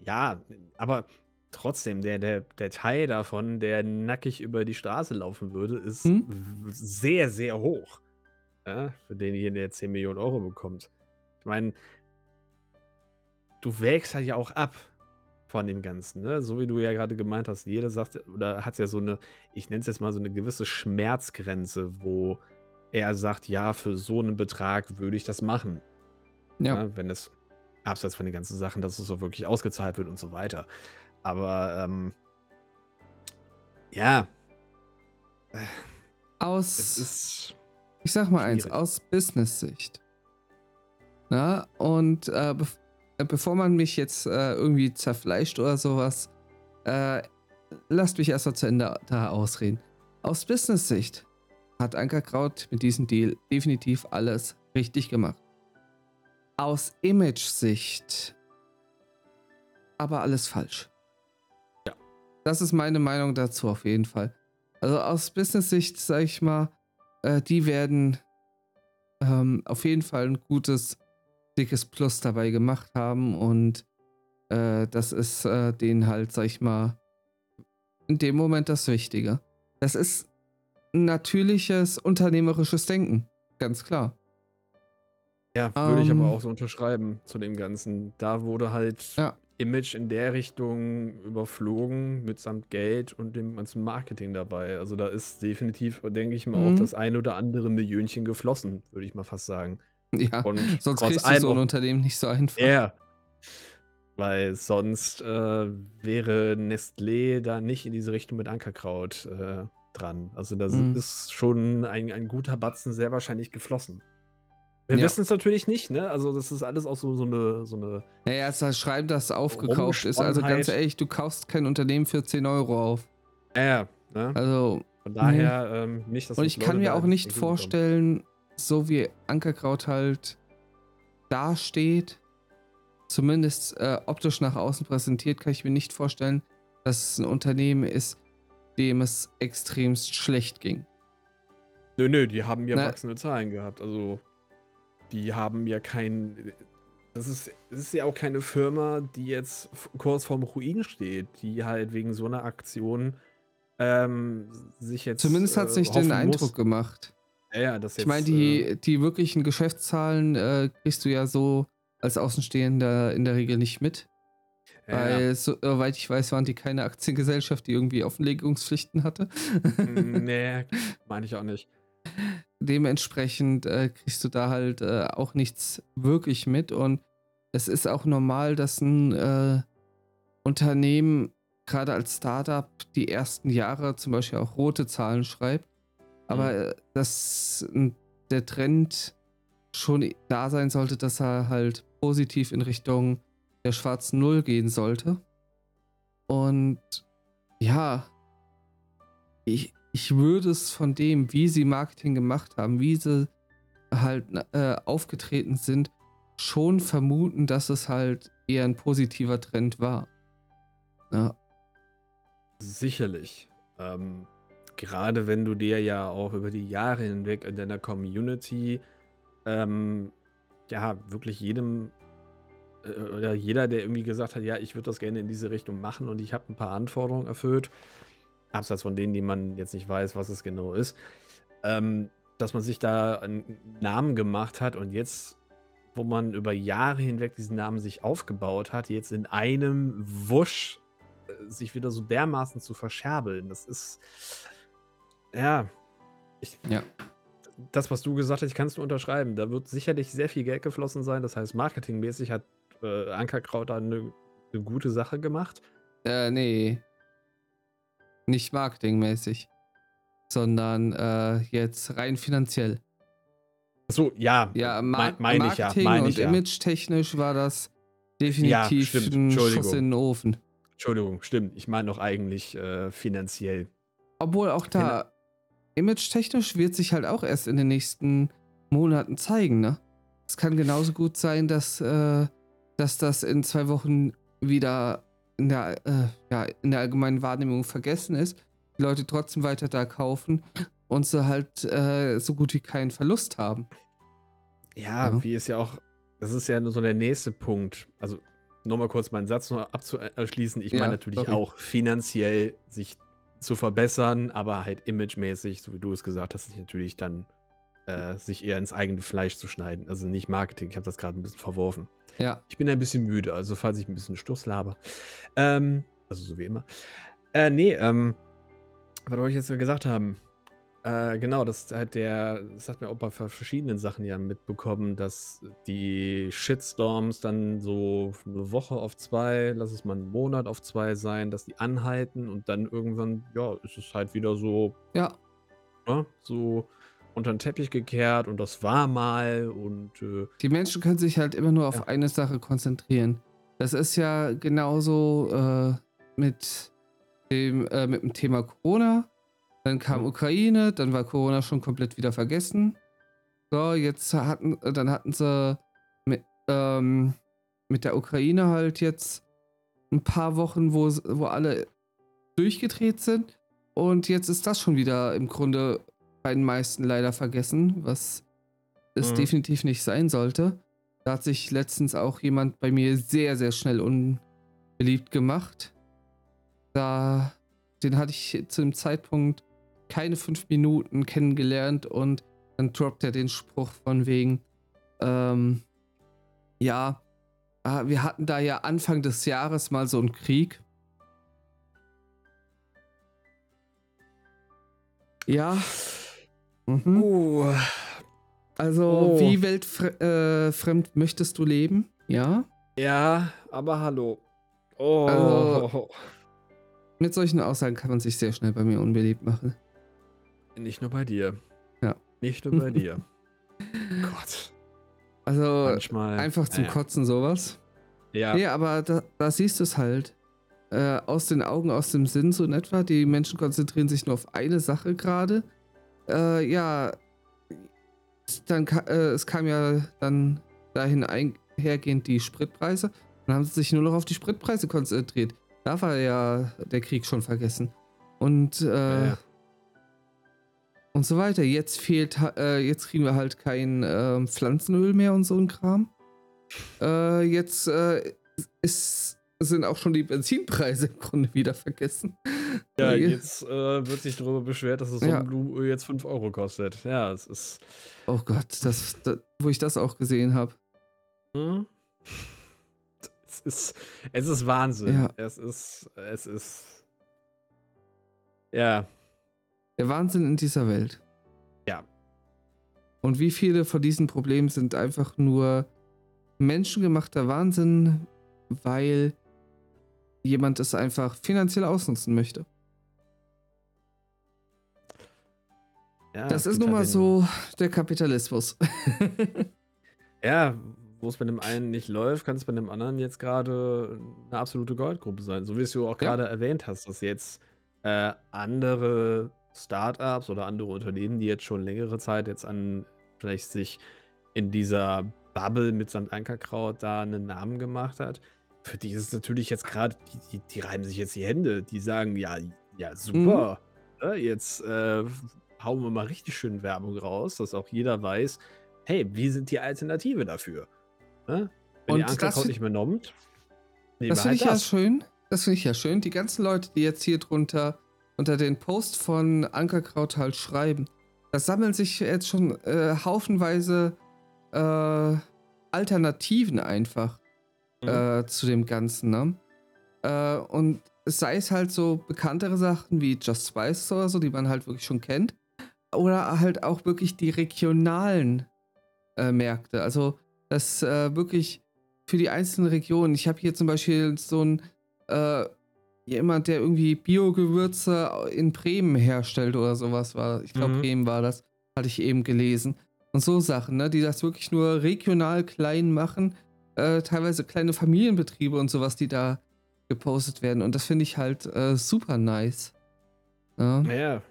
Ja, aber trotzdem, der, der, der Teil davon, der nackig über die Straße laufen würde, ist Hm? sehr, sehr hoch. Ja, für denjenigen, der 10 Millionen Euro bekommt. Ich meine, du wägst halt ja auch ab. Von dem Ganzen, ne? So wie du ja gerade gemeint hast, jeder sagt oder hat ja so eine, ich nenne es jetzt mal so eine gewisse Schmerzgrenze, wo er sagt, ja, für so einen Betrag würde ich das machen. Ja. Ne? Wenn es abseits von den ganzen Sachen, dass es so wirklich ausgezahlt wird und so weiter. Aber ähm, ja, Aus, ich sag mal eins, schwierig. aus Business-Sicht. Na, und äh, bev äh, bevor man mich jetzt äh, irgendwie zerfleischt oder sowas, äh, lasst mich erst mal zu Ende da ausreden. Aus Business-Sicht hat Ankerkraut mit diesem Deal definitiv alles richtig gemacht. Aus Image-Sicht aber alles falsch. Ja. Das ist meine Meinung dazu auf jeden Fall. Also aus Business-Sicht, sag ich mal, äh, die werden ähm, auf jeden Fall ein gutes, dickes Plus dabei gemacht haben und äh, das ist äh, denen halt, sag ich mal, in dem Moment das Wichtige. Das ist natürliches unternehmerisches Denken, ganz klar. Ja, würde ich aber Ähm. auch so unterschreiben zu dem Ganzen. Da wurde halt Ja. Image in der Richtung überflogen mitsamt Geld und dem ganzen Marketing dabei. Also da ist definitiv, denke ich mal, Mhm. auch das ein oder andere Millionchen geflossen, würde ich mal fast sagen. Ja, Und sonst kriegst du so ein Unternehmen nicht so einfach. Ja. Weil sonst äh, wäre Nestlé da nicht in diese Richtung mit Ankerkraut äh, dran. Also da Mhm. ist schon ein, ein guter Batzen sehr wahrscheinlich geflossen. Wir Ja. wissen es natürlich nicht, ne? Also das ist alles auch so, so eine, so eine Naja, es das Schreiben, das aufgekauft ist. Also ganz ehrlich, du kaufst kein Unternehmen für 10 Euro auf. Ja, ne? Also, Von daher ähm, nicht, dass und ich kann mir auch nicht vorstellen, so wie Ankerkraut halt dasteht, zumindest äh, optisch nach außen präsentiert, kann ich mir nicht vorstellen, dass es ein Unternehmen ist, dem es extremst schlecht ging. Nö, nö, die haben ja Na- wachsende Zahlen gehabt. Also, die haben ja kein. Das ist, das ist ja auch keine Firma, die jetzt kurz vorm Ruin steht, die halt wegen so einer Aktion ähm, sich jetzt. Zumindest hat es äh, nicht den Eindruck muss. gemacht. Ja, ja, das Ich meine, jetzt, äh, die, die wirklichen Geschäftszahlen äh, kriegst du ja so als Außenstehender in der Regel nicht mit. ja, Weil, soweit ich weiß, waren die keine Aktiengesellschaft, die irgendwie Offenlegungspflichten hatte. Mm, nee, meine ich auch nicht. Dementsprechend äh, kriegst du da halt äh, auch nichts wirklich mit. Und es ist auch normal, dass ein äh, Unternehmen gerade als Startup die ersten Jahre zum Beispiel auch rote Zahlen schreibt. Aber Mhm. äh, dass äh, der Trend schon da sein sollte, dass er halt positiv in Richtung der schwarzen Null gehen sollte. Und ja, ich, ich würde es von dem, wie sie Marketing gemacht haben, wie sie halt äh, aufgetreten sind, schon vermuten, dass es halt eher ein positiver Trend war. Ja, Sicherlich. Ähm, gerade wenn du dir ja auch über die Jahre hinweg in deiner Community ähm, ja wirklich jedem äh, oder jeder, der irgendwie gesagt hat, ja, ich würde das gerne in diese Richtung machen und ich habe ein paar Anforderungen erfüllt, abseits von denen, die man jetzt nicht weiß, was es genau ist, ähm, dass man sich da einen Namen gemacht hat und jetzt, wo man über Jahre hinweg diesen Namen sich aufgebaut hat, jetzt in einem Wusch äh, sich wieder so dermaßen zu verscherbeln, das ist ja, ich, Ja. das, was du gesagt hast, ich kann es nur unterschreiben. Da wird sicherlich sehr viel Geld geflossen sein. Das heißt, marketingmäßig hat äh, Ankerkraut da eine, eine gute Sache gemacht. Äh, nee. Nicht marketingmäßig. Sondern äh, jetzt rein finanziell. Achso, ja, Ja, mei- Mar meine ich ja, Marketing meine und ich ja. image-technisch war das definitiv stimmt, ein. Schuss in den Ofen. Entschuldigung, stimmt. Ich meine doch eigentlich äh, finanziell. Obwohl auch da image-technisch wird sich halt auch erst in den nächsten Monaten zeigen, ne? Es kann genauso gut sein, dass, äh, dass das in zwei Wochen wieder in der, äh, ja, in der allgemeinen Wahrnehmung vergessen ist, die Leute trotzdem weiter da kaufen und sie halt äh, so gut wie keinen Verlust haben. Ja, Ja. wie ist ja auch, das ist ja nur so der nächste Punkt. Also, nochmal kurz meinen Satz noch abzuschließen. Ich Ja, meine natürlich sorry. auch finanziell sich zu verbessern, aber halt imagemäßig, so wie du es gesagt hast, natürlich dann äh, sich eher ins eigene Fleisch zu schneiden. Also nicht Marketing. Ich habe das gerade ein bisschen verworfen. Ja. Ich bin ein bisschen müde, also falls ich ein bisschen Stuss laber. Ähm, also so wie immer. Äh, nee, ähm, was wollte ich jetzt gesagt haben? Äh, genau, das hat der, das hat mir auch bei verschiedenen Sachen ja mitbekommen, dass die Shitstorms dann so eine Woche auf zwei, lass es mal einen Monat auf zwei sein, dass die anhalten und dann irgendwann, ja, ist es halt wieder so, Ja. ne, so unter den Teppich gekehrt und das war mal und äh, Die Menschen können sich halt immer nur auf Ja. eine Sache konzentrieren. Das ist ja genauso äh, mit, dem, äh, mit dem Thema Corona. Dann kam Mhm. Ukraine, dann war Corona schon komplett wieder vergessen. So, jetzt hatten, dann hatten sie mit, ähm, mit der Ukraine halt jetzt ein paar Wochen, wo, wo alle durchgedreht sind. Und jetzt ist das schon wieder im Grunde bei den meisten leider vergessen, was es Mhm. definitiv nicht sein sollte. Da hat sich letztens auch jemand bei mir sehr, sehr schnell unbeliebt gemacht. Da, den hatte ich zu dem Zeitpunkt keine fünf Minuten kennengelernt und dann droppt er den Spruch von wegen, ähm, ja, ah, wir hatten da ja Anfang des Jahres mal so einen Krieg. Ja. Mhm. uh, Also, Oh. wie weltfremd äh, möchtest du leben? Ja. ja, aber hallo. Oh, Also- Mit solchen Aussagen kann man sich sehr schnell bei mir unbeliebt machen. Nicht nur bei dir. Ja. Nicht nur bei dir. Gott. Also, Manchmal. einfach zum naja. Kotzen sowas. Ja. Nee, aber da, da siehst du es halt. Äh, aus den Augen, aus dem Sinn so in etwa. Die Menschen konzentrieren sich nur auf eine Sache gerade. Äh, ja, dann äh, es kam ja dann dahin einhergehend die Spritpreise. Dann haben sie sich nur noch auf die Spritpreise konzentriert. Da war ja der Krieg schon vergessen. Und äh, Ja, ja. Und so weiter. Jetzt fehlt, äh, jetzt kriegen wir halt kein ähm, Pflanzenöl mehr und so ein Kram. Äh, jetzt äh, ist, sind auch schon die Benzinpreise im Grunde wieder vergessen. Ja, jetzt äh, wird sich darüber beschwert, dass das Ja. Sonnenblumenöl jetzt 5 Euro kostet. Ja, es ist. Oh Gott, das, das, wo ich das auch gesehen habe. Hm? Es ist, es ist Wahnsinn. Ja. Es ist, es ist. Ja, Der Wahnsinn in dieser Welt. Ja. Und wie viele von diesen Problemen sind einfach nur menschengemachter Wahnsinn, weil jemand es einfach finanziell ausnutzen möchte. ja das ist nun mal halt den- so der Kapitalismus. Ja, wo es bei dem einen nicht läuft, kann es bei dem anderen jetzt gerade eine absolute Goldgrube sein. So wie es du auch Ja. gerade erwähnt hast, dass jetzt äh, andere Startups oder andere Unternehmen, die jetzt schon längere Zeit jetzt an vielleicht sich in dieser Bubble mit St. Ankerkraut da einen Namen gemacht hat, für die ist es natürlich jetzt gerade, die, die, die reiben sich jetzt die Hände, die sagen, ja, ja, super, ne, jetzt äh, hauen wir mal richtig schön Werbung raus, dass auch jeder weiß, hey, wie sind die Alternative dafür? Ne? Wenn Und die das Ankerkraut nicht mehr nommt, Das wir finde halt ich ja das. schön. Das finde ich ja schön. Die ganzen Leute, die jetzt hier drunter unter den Post von Ankerkraut halt schreiben, das sammeln sich jetzt schon äh, haufenweise äh, Alternativen einfach Mhm. äh, zu dem Ganzen. Ne? Äh, und sei es halt so bekanntere Sachen wie Just Spice oder so, die man halt wirklich schon kennt, oder halt auch wirklich die regionalen äh, Märkte. Also das äh, wirklich für die einzelnen Regionen. Ich habe hier zum Beispiel so ein jemand, der irgendwie Biogewürze in Bremen herstellt oder sowas war. Ich glaube, Mhm. Bremen war das. Hatte ich eben gelesen. Und so Sachen, ne, die das wirklich nur regional klein machen. Äh, teilweise kleine Familienbetriebe und sowas, die da gepostet werden. Und das finde ich halt äh, super nice. Ja. Naja,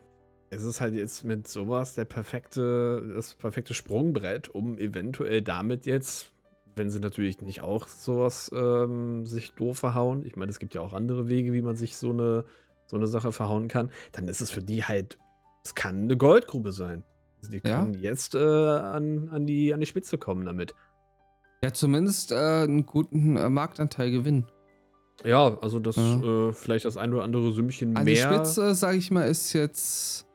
es ist halt jetzt mit sowas der perfekte, das perfekte Sprungbrett, um eventuell damit jetzt, wenn sie natürlich nicht auch sowas ähm, sich doof verhauen, ich meine, es gibt ja auch andere Wege, wie man sich so eine, so eine Sache verhauen kann, dann ist es für die halt, es kann eine Goldgrube sein. Also die Ja. können jetzt äh, an, an, die, an die Spitze kommen damit. Ja, zumindest äh, einen guten äh, Marktanteil gewinnen. Ja, also das Ja. äh, vielleicht das ein oder andere Sümmchen die mehr. Spitze, sage ich mal, ist jetzt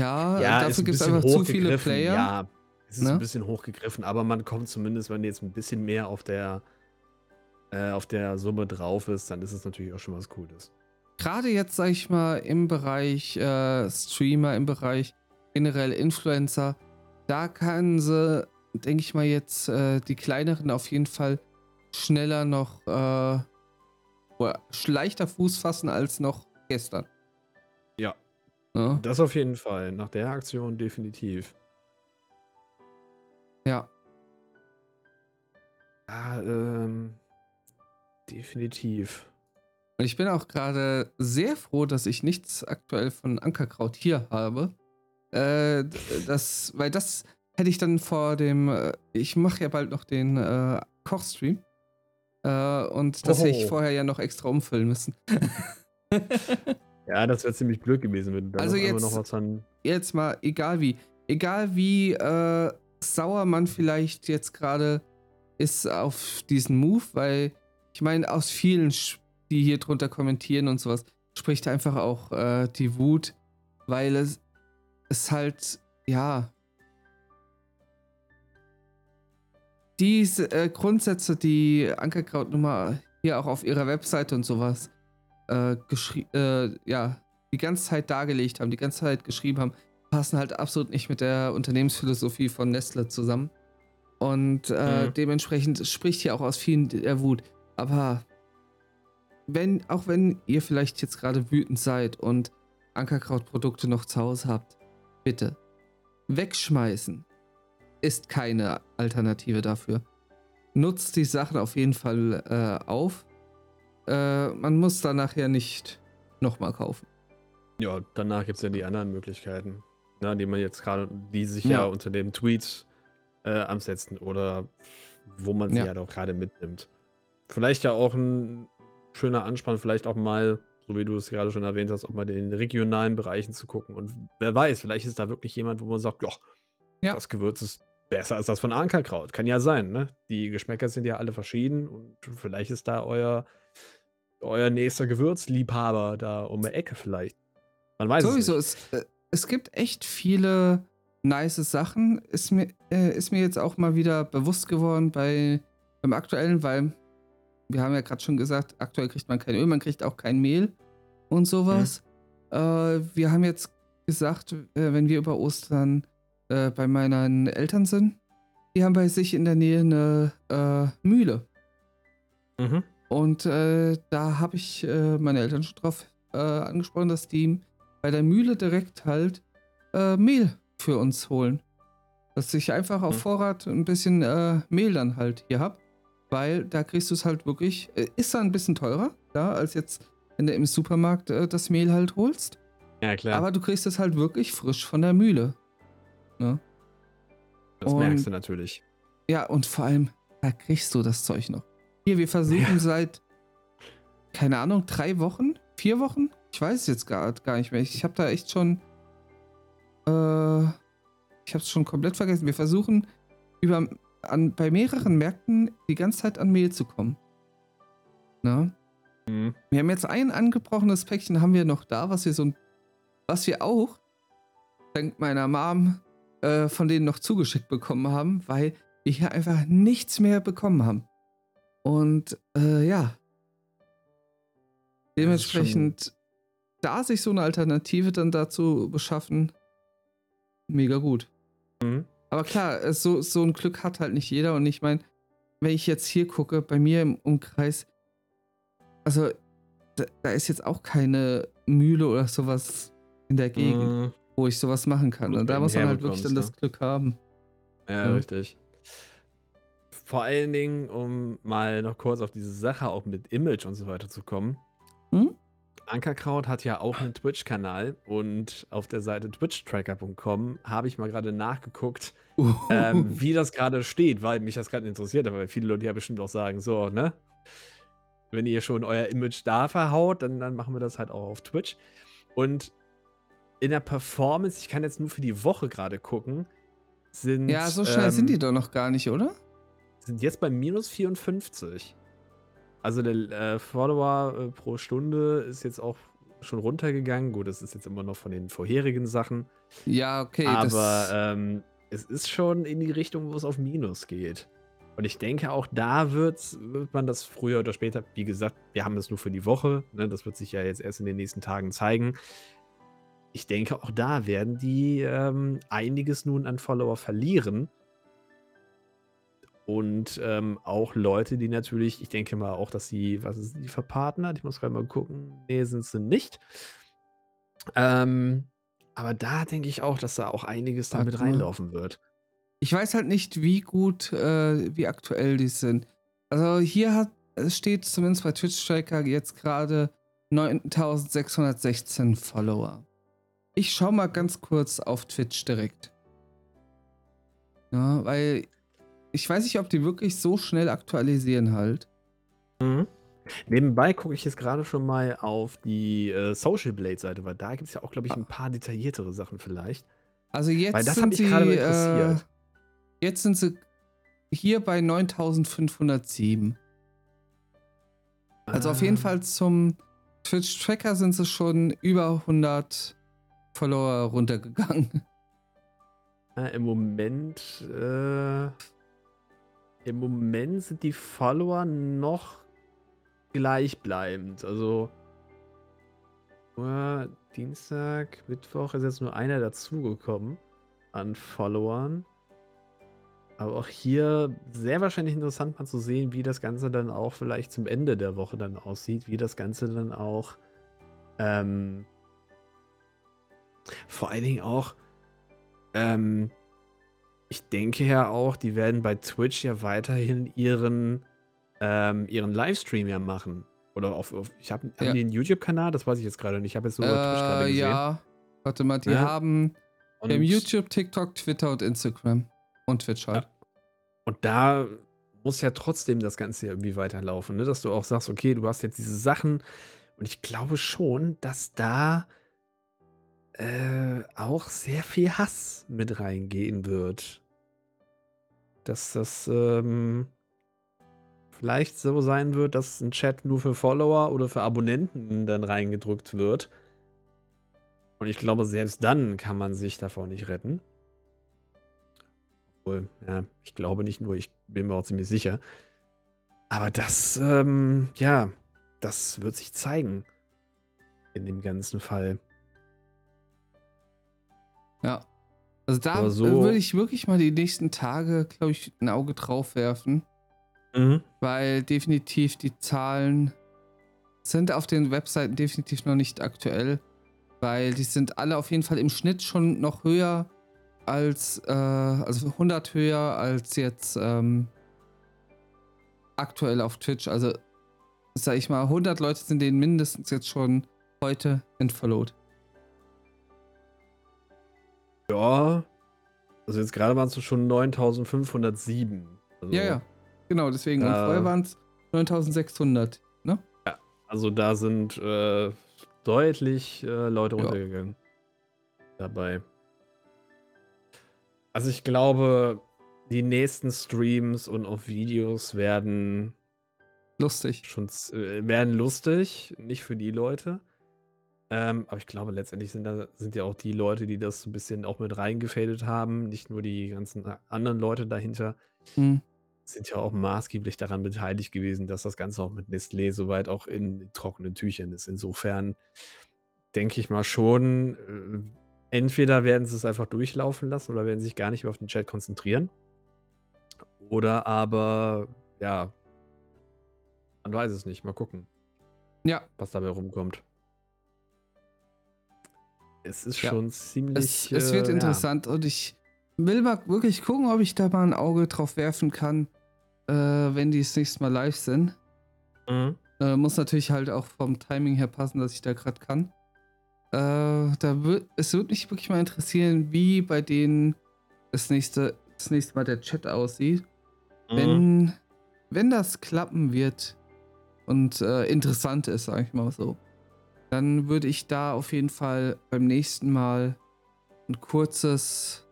Ja, Ja, dafür gibt es einfach zu viele Player. Ja, es ist ne? ein bisschen hochgegriffen, aber man kommt zumindest, wenn jetzt ein bisschen mehr auf der, äh, auf der Summe drauf ist, dann ist es natürlich auch schon was Cooles. Gerade jetzt, sag ich mal, im Bereich äh, Streamer, im Bereich generell Influencer, da kann sie, denke ich mal, jetzt äh, die kleineren auf jeden Fall schneller noch äh, oder leichter Fuß fassen als noch gestern. Ja. Ne? Das auf jeden Fall. Nach der Aktion definitiv. Ja. Ja, ähm, definitiv. Und ich bin auch gerade sehr froh, dass ich nichts aktuell von Ankerkraut hier habe. Äh, das, weil das hätte ich dann vor dem. Äh, ich mache ja bald noch den äh, Kochstream. Äh, und das hätte ich vorher ja noch extra umfüllen müssen. Ja, das wäre ziemlich blöd gewesen, wenn du da Also noch, jetzt- noch was an. Jetzt mal, egal wie. Egal wie äh, sauer man vielleicht jetzt gerade ist auf diesen Move, weil ich meine, aus vielen, die hier drunter kommentieren und sowas, spricht einfach auch äh, die Wut, weil es, es halt, ja, diese äh, Grundsätze, die Ankerkraut Nummer hier auch auf ihrer Webseite und sowas äh, geschri äh, ja, die ganze Zeit dargelegt haben, die ganze Zeit geschrieben haben, passen halt absolut nicht mit der Unternehmensphilosophie von Nestle zusammen. Und äh, Mhm. dementsprechend spricht hier auch aus vielen der Wut. Aber wenn, auch wenn ihr vielleicht jetzt gerade wütend seid und Ankerkrautprodukte noch zu Hause habt, bitte wegschmeißen ist keine Alternative dafür. Nutzt die Sachen auf jeden Fall äh, auf. Äh, man muss dann nachher nicht nochmal kaufen. Ja, danach gibt es ja die anderen Möglichkeiten, ne, die man jetzt gerade, die sich ja, Ja. unter dem Tweet äh, ansetzen oder wo man sie Ja. ja, doch gerade mitnimmt. Vielleicht ja auch ein schöner Anspann, vielleicht auch mal, so wie du es gerade schon erwähnt hast, auch mal in den regionalen Bereichen zu gucken. Und wer weiß, vielleicht ist da wirklich jemand, wo man sagt, ja, Ja. das Gewürz ist besser als das von Ankerkraut. Kann ja sein, ne? Die Geschmäcker sind ja alle verschieden und vielleicht ist da euer, euer nächster Gewürzliebhaber da um die Ecke vielleicht. Man weiß Sowieso, es nicht. es, äh, es gibt echt viele nice Sachen. Ist mir, äh, ist mir jetzt auch mal wieder bewusst geworden bei, beim aktuellen, weil wir haben ja gerade schon gesagt, aktuell kriegt man kein Öl, man kriegt auch kein Mehl und sowas. Äh, wir haben jetzt gesagt, äh, wenn wir über Ostern äh, bei meinen Eltern sind, die haben bei sich in der Nähe eine äh, Mühle. Mhm. Und äh, da habe ich meine Eltern schon drauf angesprochen, dass die bei der Mühle direkt halt äh, Mehl für uns holen. Dass ich einfach auf Mhm. Vorrat ein bisschen äh, Mehl dann halt hier hab. Weil da kriegst du es halt wirklich, äh, ist da ein bisschen teurer, ja, als jetzt, wenn du im Supermarkt äh, das Mehl halt holst. Ja, klar. Aber du kriegst es halt wirklich frisch von der Mühle. Ne? das und- merkst du natürlich. Ja, und vor allem, da kriegst du das Zeug noch. Hier, wir versuchen Ja. seit, keine Ahnung, drei Wochen, vier Wochen? Ich weiß jetzt gar, gar nicht mehr. Ich habe da echt schon, äh, ich habe es schon komplett vergessen. Wir versuchen über, an, bei mehreren Märkten die ganze Zeit an Mehl zu kommen. Na? Mhm. Wir haben jetzt ein angebrochenes Päckchen, haben wir noch da, was wir so ein, was wir auch, dank meiner Mom, äh, von denen noch zugeschickt bekommen haben, weil wir hier einfach nichts mehr bekommen haben. Und äh, ja. Dementsprechend, da sich so eine Alternative dann dazu beschaffen, mega gut. Mhm. Aber klar, es- so, so ein Glück hat halt nicht jeder. Und ich meine, wenn ich jetzt hier gucke, bei mir im Umkreis, also da, da ist jetzt auch keine Mühle oder sowas in der Gegend, Mhm. wo ich sowas machen kann. Und da eben muss man halt wirklich dann das Glück haben. Ja, Ja. richtig. Vor allen Dingen, um mal noch kurz auf diese Sache auch mit Image und so weiter zu kommen. Hm? Ankerkraut hat ja auch einen Twitch-Kanal und auf der Seite twitchtracker.com habe ich mal gerade nachgeguckt, ähm, wie das gerade steht, weil mich das gerade interessiert, aber viele Leute ja bestimmt auch sagen, so, ne? Wenn ihr schon euer Image da verhaut, dann, dann machen wir das halt auch auf Twitch. Und in der Performance, ich kann jetzt nur für die Woche gerade gucken, sind. ja, so schnell sind die ähm, doch noch gar nicht, oder? sind jetzt bei minus 54. Also der äh, Follower äh, pro Stunde ist jetzt auch schon runtergegangen. Gut, das ist jetzt immer noch von den vorherigen Sachen. Ja, okay. Aber ähm, es ist schon in die Richtung, wo es auf Minus geht. Und ich denke, auch da wird's, wird man das früher oder später, wie gesagt, wir haben das nur für die Woche, ne, das wird sich ja jetzt erst in den nächsten Tagen zeigen. Ich denke, auch da werden die ähm, einiges nun an Follower verlieren. Und ähm, auch Leute, die natürlich, ich denke mal auch, dass sie, was ist die verpartnert? Ich muss gerade mal gucken. Nee, sind sie nicht. Ähm, aber da denke ich auch, dass da auch einiges damit Warte mal. reinlaufen wird. ich weiß halt nicht, wie gut, äh, wie aktuell die sind. Also hier hat, es steht zumindest bei Twitch Tracker jetzt gerade 9616 Follower. Ich schau mal ganz kurz auf Twitch direkt. Ja, weil ich weiß nicht, ob die wirklich so schnell aktualisieren halt. Mhm. Nebenbei gucke ich jetzt gerade schon mal auf die äh, Social Blade-Seite, weil da gibt es ja auch, glaube ich, ein paar detailliertere Sachen vielleicht. Also jetzt Weil das sind sie, gerade äh, jetzt sind sie hier bei 9507. Also auf jeden Ähm, Fall zum Twitch-Tracker sind sie schon über 100 Follower runtergegangen. Äh, Im Moment, äh, im Moment sind die Follower noch gleichbleibend. Also nur Dienstag, Mittwoch ist jetzt nur einer dazugekommen an Followern. Aber auch hier sehr wahrscheinlich interessant mal zu sehen, wie das Ganze dann auch vielleicht zum Ende der Woche dann aussieht, wie das Ganze dann auch ähm, vor allen Dingen auch ähm, ich denke ja auch, die werden bei Twitch ja weiterhin ihren, ähm, ihren Livestream ja machen. Oder auf, auf ich habe Ja. haben die einen YouTube-Kanal, das weiß ich jetzt gerade nicht. Ich habe jetzt nur über Twitch gerade Äh, gesehen. ja. Warte mal, die Ja. haben Und, im YouTube, TikTok, Twitter und Instagram. Und Twitch halt. und da muss ja trotzdem das Ganze ja irgendwie weiterlaufen, ne? dass du auch sagst, okay, du hast jetzt diese Sachen. Und ich glaube schon, dass da äh, auch sehr viel Hass mit reingehen wird. Dass das ähm, vielleicht so sein wird, dass ein Chat nur für Follower oder für Abonnenten dann reingedrückt wird. Und ich glaube, selbst dann kann man sich davor nicht retten. Obwohl, ja, ich glaube nicht nur, ich bin mir auch ziemlich sicher. Aber das, ähm, ja, das wird sich zeigen. In dem ganzen Fall. Ja. Also da so- würde ich wirklich mal die nächsten Tage, glaube ich, ein Auge drauf werfen. Weil definitiv die Zahlen sind auf den Webseiten definitiv noch nicht aktuell. Weil die sind alle auf jeden Fall im Schnitt schon noch höher als, äh, also 100 höher als jetzt ähm, aktuell auf Twitch. Also, sag ich mal, 100 Leute sind denen mindestens jetzt schon heute entfollowed. Ja. Also jetzt gerade waren es schon 9507. Also, Ja, ja, genau, deswegen. Und Äh, vorher waren es 9600, ne? Also da sind äh, deutlich äh, Leute Ja. runtergegangen. Dabei. Also ich glaube, die nächsten Streams und auch Videos werden Lustig. schon äh, werden lustig, nicht für die Leute. Ähm, aber ich glaube, letztendlich sind da sind ja auch die Leute, die das so ein bisschen auch mit reingefadet haben, nicht nur die ganzen a- anderen Leute dahinter, Hm. sind ja auch maßgeblich daran beteiligt gewesen, dass das Ganze auch mit Nestlé soweit auch in trockenen Tüchern ist. Insofern denke ich mal schon, äh, entweder werden sie es einfach durchlaufen lassen oder werden sich gar nicht mehr auf den Chat konzentrieren. Oder aber, ja, man weiß es nicht. Mal gucken, Ja, was dabei rumkommt. Es ist Ja. schon ziemlich. es, es wird äh, ja. interessant und ich will mal wirklich gucken, ob ich da mal ein Auge drauf werfen kann, äh, wenn die das nächste Mal live sind. Mhm. Äh, muss natürlich halt auch vom Timing her passen, dass ich da gerade kann. Äh, da wird, es würde mich wirklich mal interessieren, wie bei denen das nächste, das nächste Mal der Chat aussieht. Mhm. Wenn, wenn das klappen wird und äh, interessant ist, sag ich mal so, dann würde ich da auf jeden Fall beim nächsten Mal ein kurzes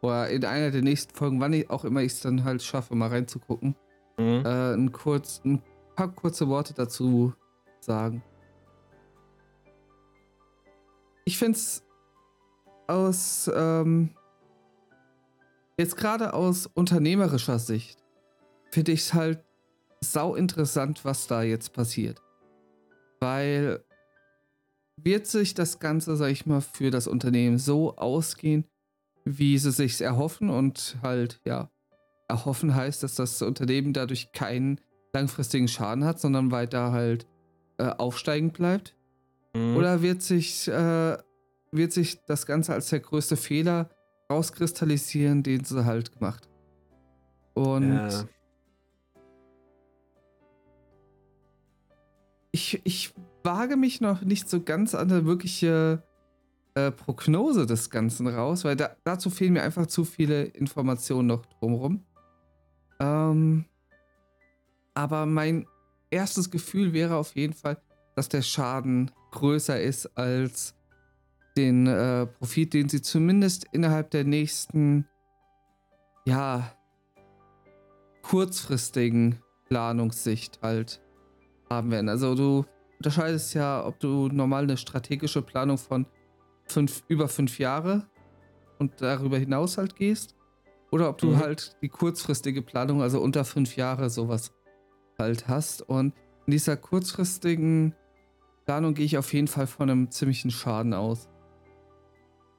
oder in einer der nächsten Folgen, wann ich auch immer ich es dann halt schaffe, mal reinzugucken, Mhm. äh, ein, kurz, ein paar kurze Worte dazu sagen. ich finde es aus, ähm, jetzt gerade aus unternehmerischer Sicht, finde ich es halt sau interessant, was da jetzt passiert. Weil wird sich das Ganze, sag ich mal, für das Unternehmen so ausgehen, wie sie sich erhoffen und halt, ja, erhoffen heißt, dass das Unternehmen dadurch keinen langfristigen Schaden hat, sondern weiter halt äh, aufsteigend bleibt? Mhm. Oder wird sich, äh, wird sich das Ganze als der größte Fehler rauskristallisieren, den sie halt gemacht Und ja. Ich, ich wage mich noch nicht so ganz an der wirkliche äh, Prognose des Ganzen raus, weil da, dazu fehlen mir einfach zu viele Informationen noch drumherum. Ähm, aber mein erstes Gefühl wäre auf jeden Fall, dass der Schaden größer ist als den äh, Profit, den sie zumindest innerhalb der nächsten, ja, kurzfristigen Planungssicht halt haben werden. Also du unterscheidest ja, ob du normal eine strategische Planung von fünf, über fünf Jahre und darüber hinaus halt gehst. Oder ob du mhm. halt die kurzfristige Planung, also unter fünf Jahre sowas halt hast. Und in dieser kurzfristigen Planung gehe ich auf jeden Fall von einem ziemlichen Schaden aus.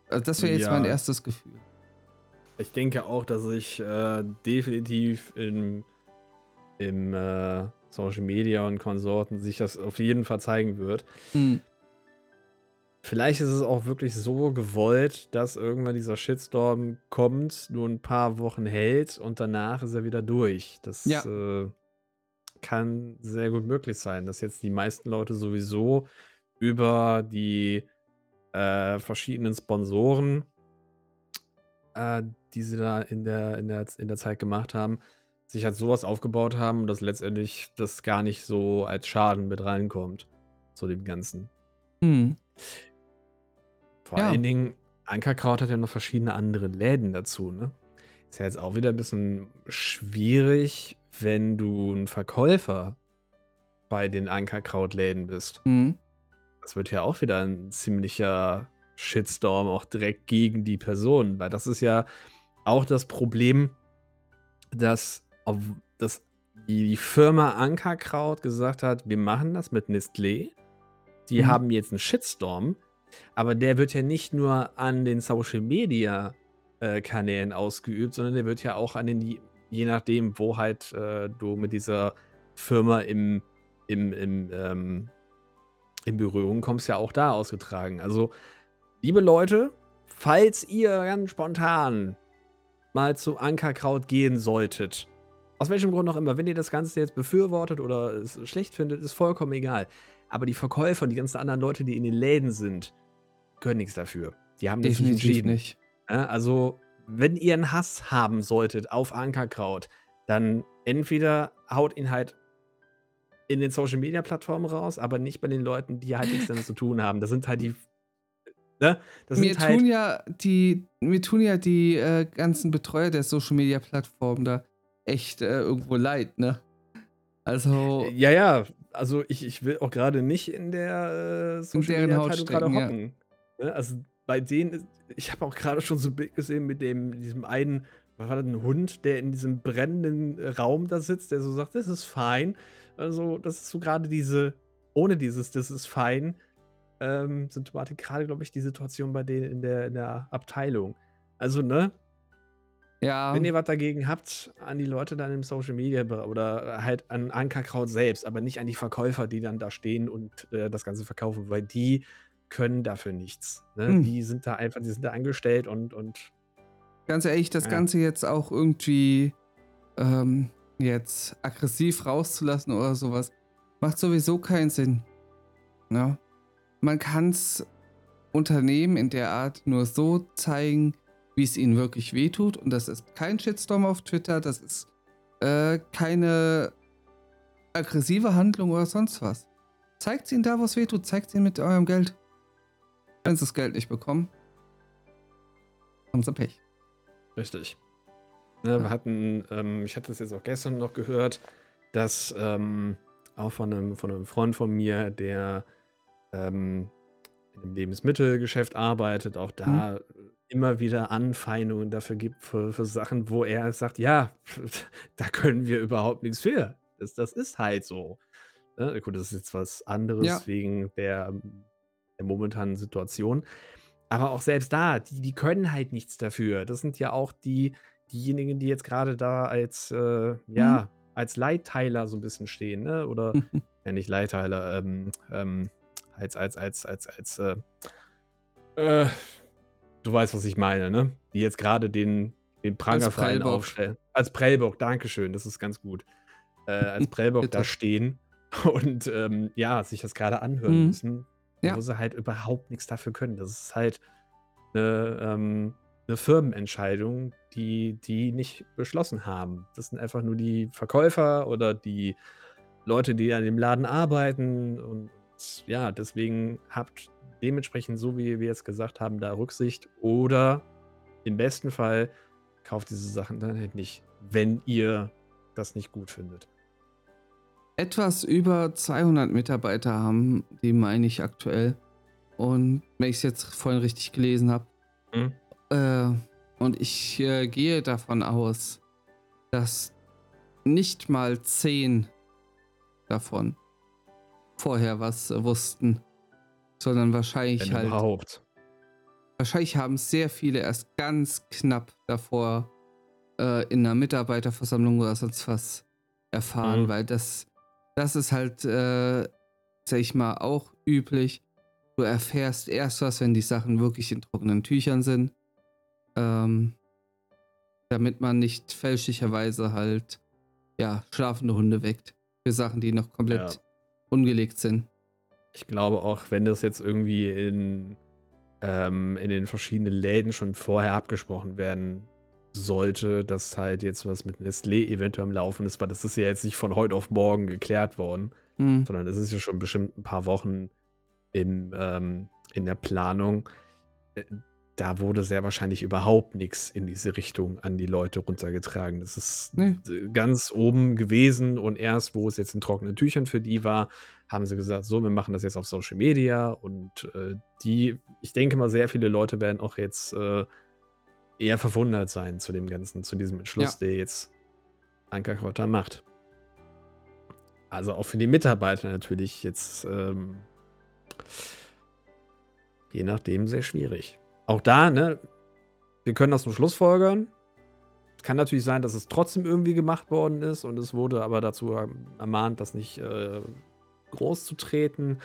Also das wäre jetzt ja. mein erstes Gefühl. Ich denke auch, dass ich äh, definitiv im, im äh, Social Media und Konsorten sich das auf jeden Fall zeigen wird. Mhm. Vielleicht ist es auch wirklich so gewollt, dass irgendwann dieser Shitstorm kommt, nur ein paar Wochen hält und danach ist er wieder durch. Das ja. äh, kann sehr gut möglich sein, dass jetzt die meisten Leute sowieso über die äh, verschiedenen Sponsoren, äh, die sie da in der, in, der, in der Zeit gemacht haben, sich halt sowas aufgebaut haben, dass letztendlich das gar nicht so als Schaden mit reinkommt. Zu dem Ganzen. Hm. Vor ja. allen Dingen, Ankerkraut hat ja noch verschiedene andere Läden dazu, ne? Ist ja jetzt auch wieder ein bisschen schwierig, wenn du ein Verkäufer bei den Ankerkrautläden bist. Mhm. Das wird ja auch wieder ein ziemlicher Shitstorm auch direkt gegen die Person, weil das ist ja auch das Problem, dass dass die Firma Ankerkraut gesagt hat, wir machen das mit Nestlé. Die mhm. haben jetzt einen Shitstorm, aber der wird ja nicht nur an den Social Media äh, Kanälen ausgeübt, sondern der wird ja auch an den, je nachdem, wo halt äh, du mit dieser Firma im, im, im, ähm, in Berührung kommst, ja auch da ausgetragen. Also, liebe Leute, falls ihr ganz spontan mal zu Ankerkraut gehen solltet, aus welchem Grund auch immer, wenn ihr das Ganze jetzt befürwortet oder es schlecht findet, ist vollkommen egal. Aber die Verkäufer und die ganzen anderen Leute, die in den Läden sind, können nichts dafür. Die haben Definitiv nicht entschieden. Nicht. Ja, also, wenn ihr einen Hass haben solltet auf Ankerkraut, dann entweder haut ihn halt in den Social Media Plattformen raus, aber nicht bei den Leuten, die halt nichts damit zu tun haben. Das sind halt die. Ne? Das mir, tun halt ja die, mir tun ja die äh, ganzen Betreuer der Social Media Plattformen da echt äh, irgendwo leid, ne? Also. Ja, ja, also ich, ich will auch gerade nicht in der äh, Social Media Abteilung gerade hocken. Ja. Ne? Also bei denen, ich habe auch gerade schon so ein Bild gesehen mit dem, diesem einen, was war das, ein Hund, der in diesem brennenden Raum da sitzt, der so sagt, das ist fein. Also, das ist so gerade diese, ohne dieses, das ist fein, ähm, Symptomatik gerade, glaube ich, die Situation bei denen in der, in der Abteilung. Also, ne, ja. Wenn ihr was dagegen habt, an die Leute dann im Social Media oder halt an Ankerkraut selbst, aber nicht an die Verkäufer, die dann da stehen und äh, das Ganze verkaufen, weil die können dafür nichts. Ne? Hm. Die sind da einfach, die sind da angestellt und. und Ganz ehrlich, das ja. Ganze jetzt auch irgendwie ähm, jetzt aggressiv rauszulassen oder sowas, macht sowieso keinen Sinn. Ne? Man kann es Unternehmen in der Art nur so zeigen, wie es ihnen wirklich wehtut. Und das ist kein Shitstorm auf Twitter, das ist äh, keine aggressive Handlung oder sonst was. Zeigt es ihnen da, wo es wehtut, zeigt es ihnen mit eurem Geld. Wenn sie das Geld nicht bekommen, haben sie Pech. Richtig. Ja, wir hatten, ähm, ich hatte das jetzt auch gestern noch gehört, dass ähm, auch von einem, von einem Freund von mir, der ähm, im Lebensmittelgeschäft arbeitet, auch Mhm. Immer wieder Anfeindungen dafür gibt für für Sachen, wo er sagt: „Ja, da können wir überhaupt nix für. Das das ist halt so.“ Ne, gut, das ist jetzt was Ja. anderes wegen der der momentanen Situation. Aber auch selbst da, die die können halt nichts dafür. Das sind ja auch die diejenigen, die jetzt grade da als, äh, Mhm. ja, als Leitteiler so 'n bisschen stehen, ne? Oder ja, nicht Leitteiler, ähm, ähm, als als als als als, äh äh, du weißt, was ich meine, ne? Die jetzt grade den den Als Pranger für einen Prellbock. aufstellen. Als Prellbock, Dankeschön, das ist ganz gut. Äh, als Prellbock da stehen und, ähm, ja, sich das grade anhören Mhm. müssen, Ja. wo sie halt überhaupt nix dafür können. Das ist halt 'ne, ähm 'ne Firmenentscheidung, die die nicht beschlossen haben. Das sind einfach nur die Verkäufer oder die Leute, die an dem Laden arbeiten und ja, deswegen habt dementsprechend, so wie wir jetzt gesagt haben, da Rücksicht oder im besten Fall kauft diese Sachen dann halt nicht, wenn ihr das nicht gut findet. Etwas über 200 Mitarbeiter haben die, meine ich aktuell. Und wenn ich's jetzt vorhin richtig gelesen habe. Mhm. Äh, und ich, äh, gehe davon aus, dass nicht mal 10 davon vorher was wussten, sondern wahrscheinlich Wenn halt überhaupt. wahrscheinlich haben sehr viele erst ganz knapp davor, äh, in 'ner Mitarbeiterversammlung oder sonst was erfahren, Mhm. weil das das ist halt, äh, sage ich mal, auch üblich. Du erfährst erst was, wenn die Sachen wirklich in trockenen Tüchern sind. Ähm, damit man nicht fälschlicherweise halt, ja, schlafende Hunde weckt für Sachen, die noch komplett Ja. ungelegt sind. Ich glaube auch, wenn das jetzt irgendwie in ähm, in den verschiedenen Läden schon vorher abgesprochen werden sollte, dass halt jetzt was mit Nestlé eventuell am Laufen ist, weil das ist ja jetzt nicht von heute auf morgen geklärt worden, Mhm. sondern das ist ja schon bestimmt 'n paar Wochen im ähm, in der Planung. Da wurde sehr wahrscheinlich überhaupt nix in diese Richtung an die Leute runtergetragen. Das ist Ne. d ganz oben gewesen und erst, wo es jetzt in trockenen Tüchern für die war, haben sie gesagt: „So, wir machen das jetzt auf Social Media.“ Und, äh, die ich denke mal, sehr viele Leute werden auch jetzt, äh, eher verwundert sein zu dem Ganzen zu diesem Entschluss, Ja. der jetzt Anker Kotter macht. Also, auch für die Mitarbeiter natürlich jetzt, ähm je nachdem sehr schwierig. Auch da, ne, wir können das nur schlussfolgern. Kann natürlich sein, dass es trotzdem irgendwie gemacht worden ist und es wurde aber dazu, ermahnt, das nicht, äh, groß zu treten.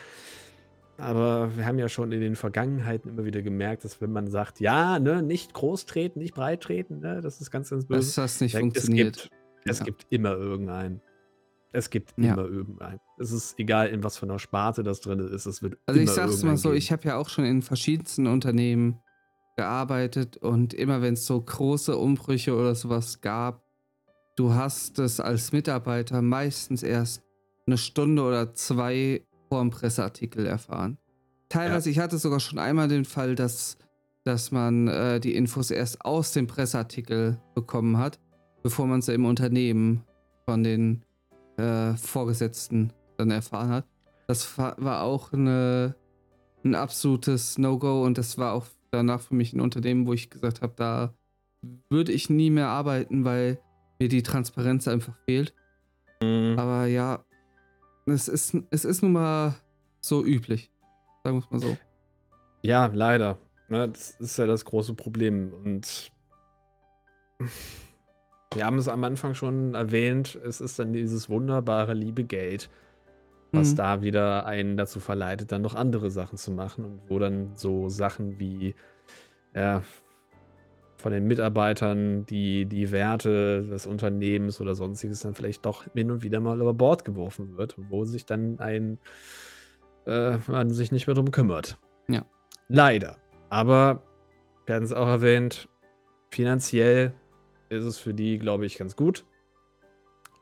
Aber wir haben ja schon in den Vergangenheiten immer wieder gemerkt, dass wenn man sagt: „Ja, ne, nicht groß treten, nicht breit treten, ne, das ist ganz, ganz böse.“ Dass das nicht Es funktioniert. gibt es Ja. gibt immer irgendeinen. Es gibt Ja. immer irgendeinen. Es ist egal, in was für 'ner Sparte das drin ist, es wird Also, ich es mal so, geben. ich habe ja auch schon in verschiedensten Unternehmen gearbeitet und immer wenn's so große Umbrüche oder so was gab, du hast es als Mitarbeiter meistens erst 'ne Stunde oder 2 vorm Presseartikel erfahren. Teilweise ich hatte sogar schon einmal den Fall, dass dass man, äh, die Infos erst aus dem Presseartikel bekommen hat, bevor man sie im Unternehmen von den, äh, Vorgesetzten dann erfahren hat. Das war auch 'ne 'n absolutes No-Go und das war auch danach für mich 'n Unternehmen, wo ich gesagt habe, da würde ich nie mehr arbeiten, weil mir die Transparenz einfach fehlt. Mhm. Aber ja, es ist es ist nun mal so üblich, sagen wir's mal so. Ja, leider, ne? Das ist ja das große Problem und wir haben es am Anfang schon erwähnt, es ist dann dieses wunderbare liebe Geld, was Mhm. da wieder einen dazu verleitet, dann noch andere Sachen zu machen und wo dann so Sachen wie, ja, von den Mitarbeitern die die Werte des Unternehmens oder Sonstiges dann vielleicht doch hin und wieder mal über Bord geworfen wird, wo sich dann ein äh, man sich nicht mehr drum kümmert. Ja. Leider. Aber wir hatten's auch erwähnt, finanziell ist es für die, glaube ich, ganz gut.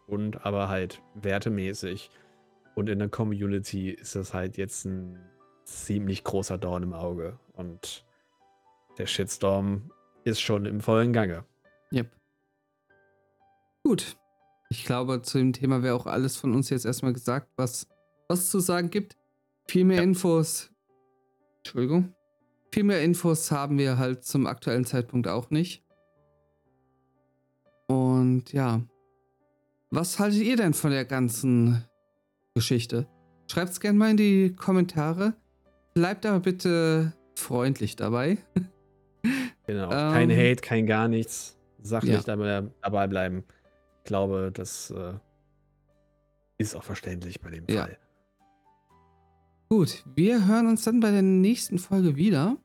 Und aber halt wertemäßig und in der Community ist das halt jetzt 'n ziemlich großer Dorn im Auge und der Shitstorm ist schon im vollen Gange. Jep. Gut. Ich glaube, zu dem Thema wäre auch alles von uns jetzt erst mal gesagt, was was es zu sagen gibt. Viel mehr Ja. Infos Entschuldigung. Viel mehr Infos haben wir halt zum aktuellen Zeitpunkt auch nicht. Und ja. Was haltet ihr denn von der ganzen Geschichte? Schreibt es gerne mal in die Kommentare. Bleibt aber bitte freundlich dabei. Genau. kein ähm, Hate, kein gar nichts. Sachlich ja. dabei, dabei bleiben. Ich glaube, das äh, ist auch verständlich bei dem ja. Fall. Gut, wir hören uns dann bei der nächsten Folge wieder.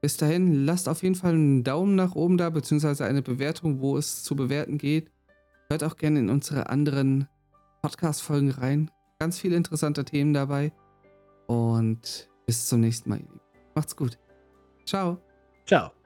Bis dahin, lasst auf jeden Fall einen Daumen nach oben da, beziehungsweise eine Bewertung, wo es zu bewerten geht. Hört auch gerne in unsere anderen Podcast-Folgen rein. Ganz viele interessante Themen dabei. Und bis zum nächsten Mal. Macht's gut. Ciao. Ciao.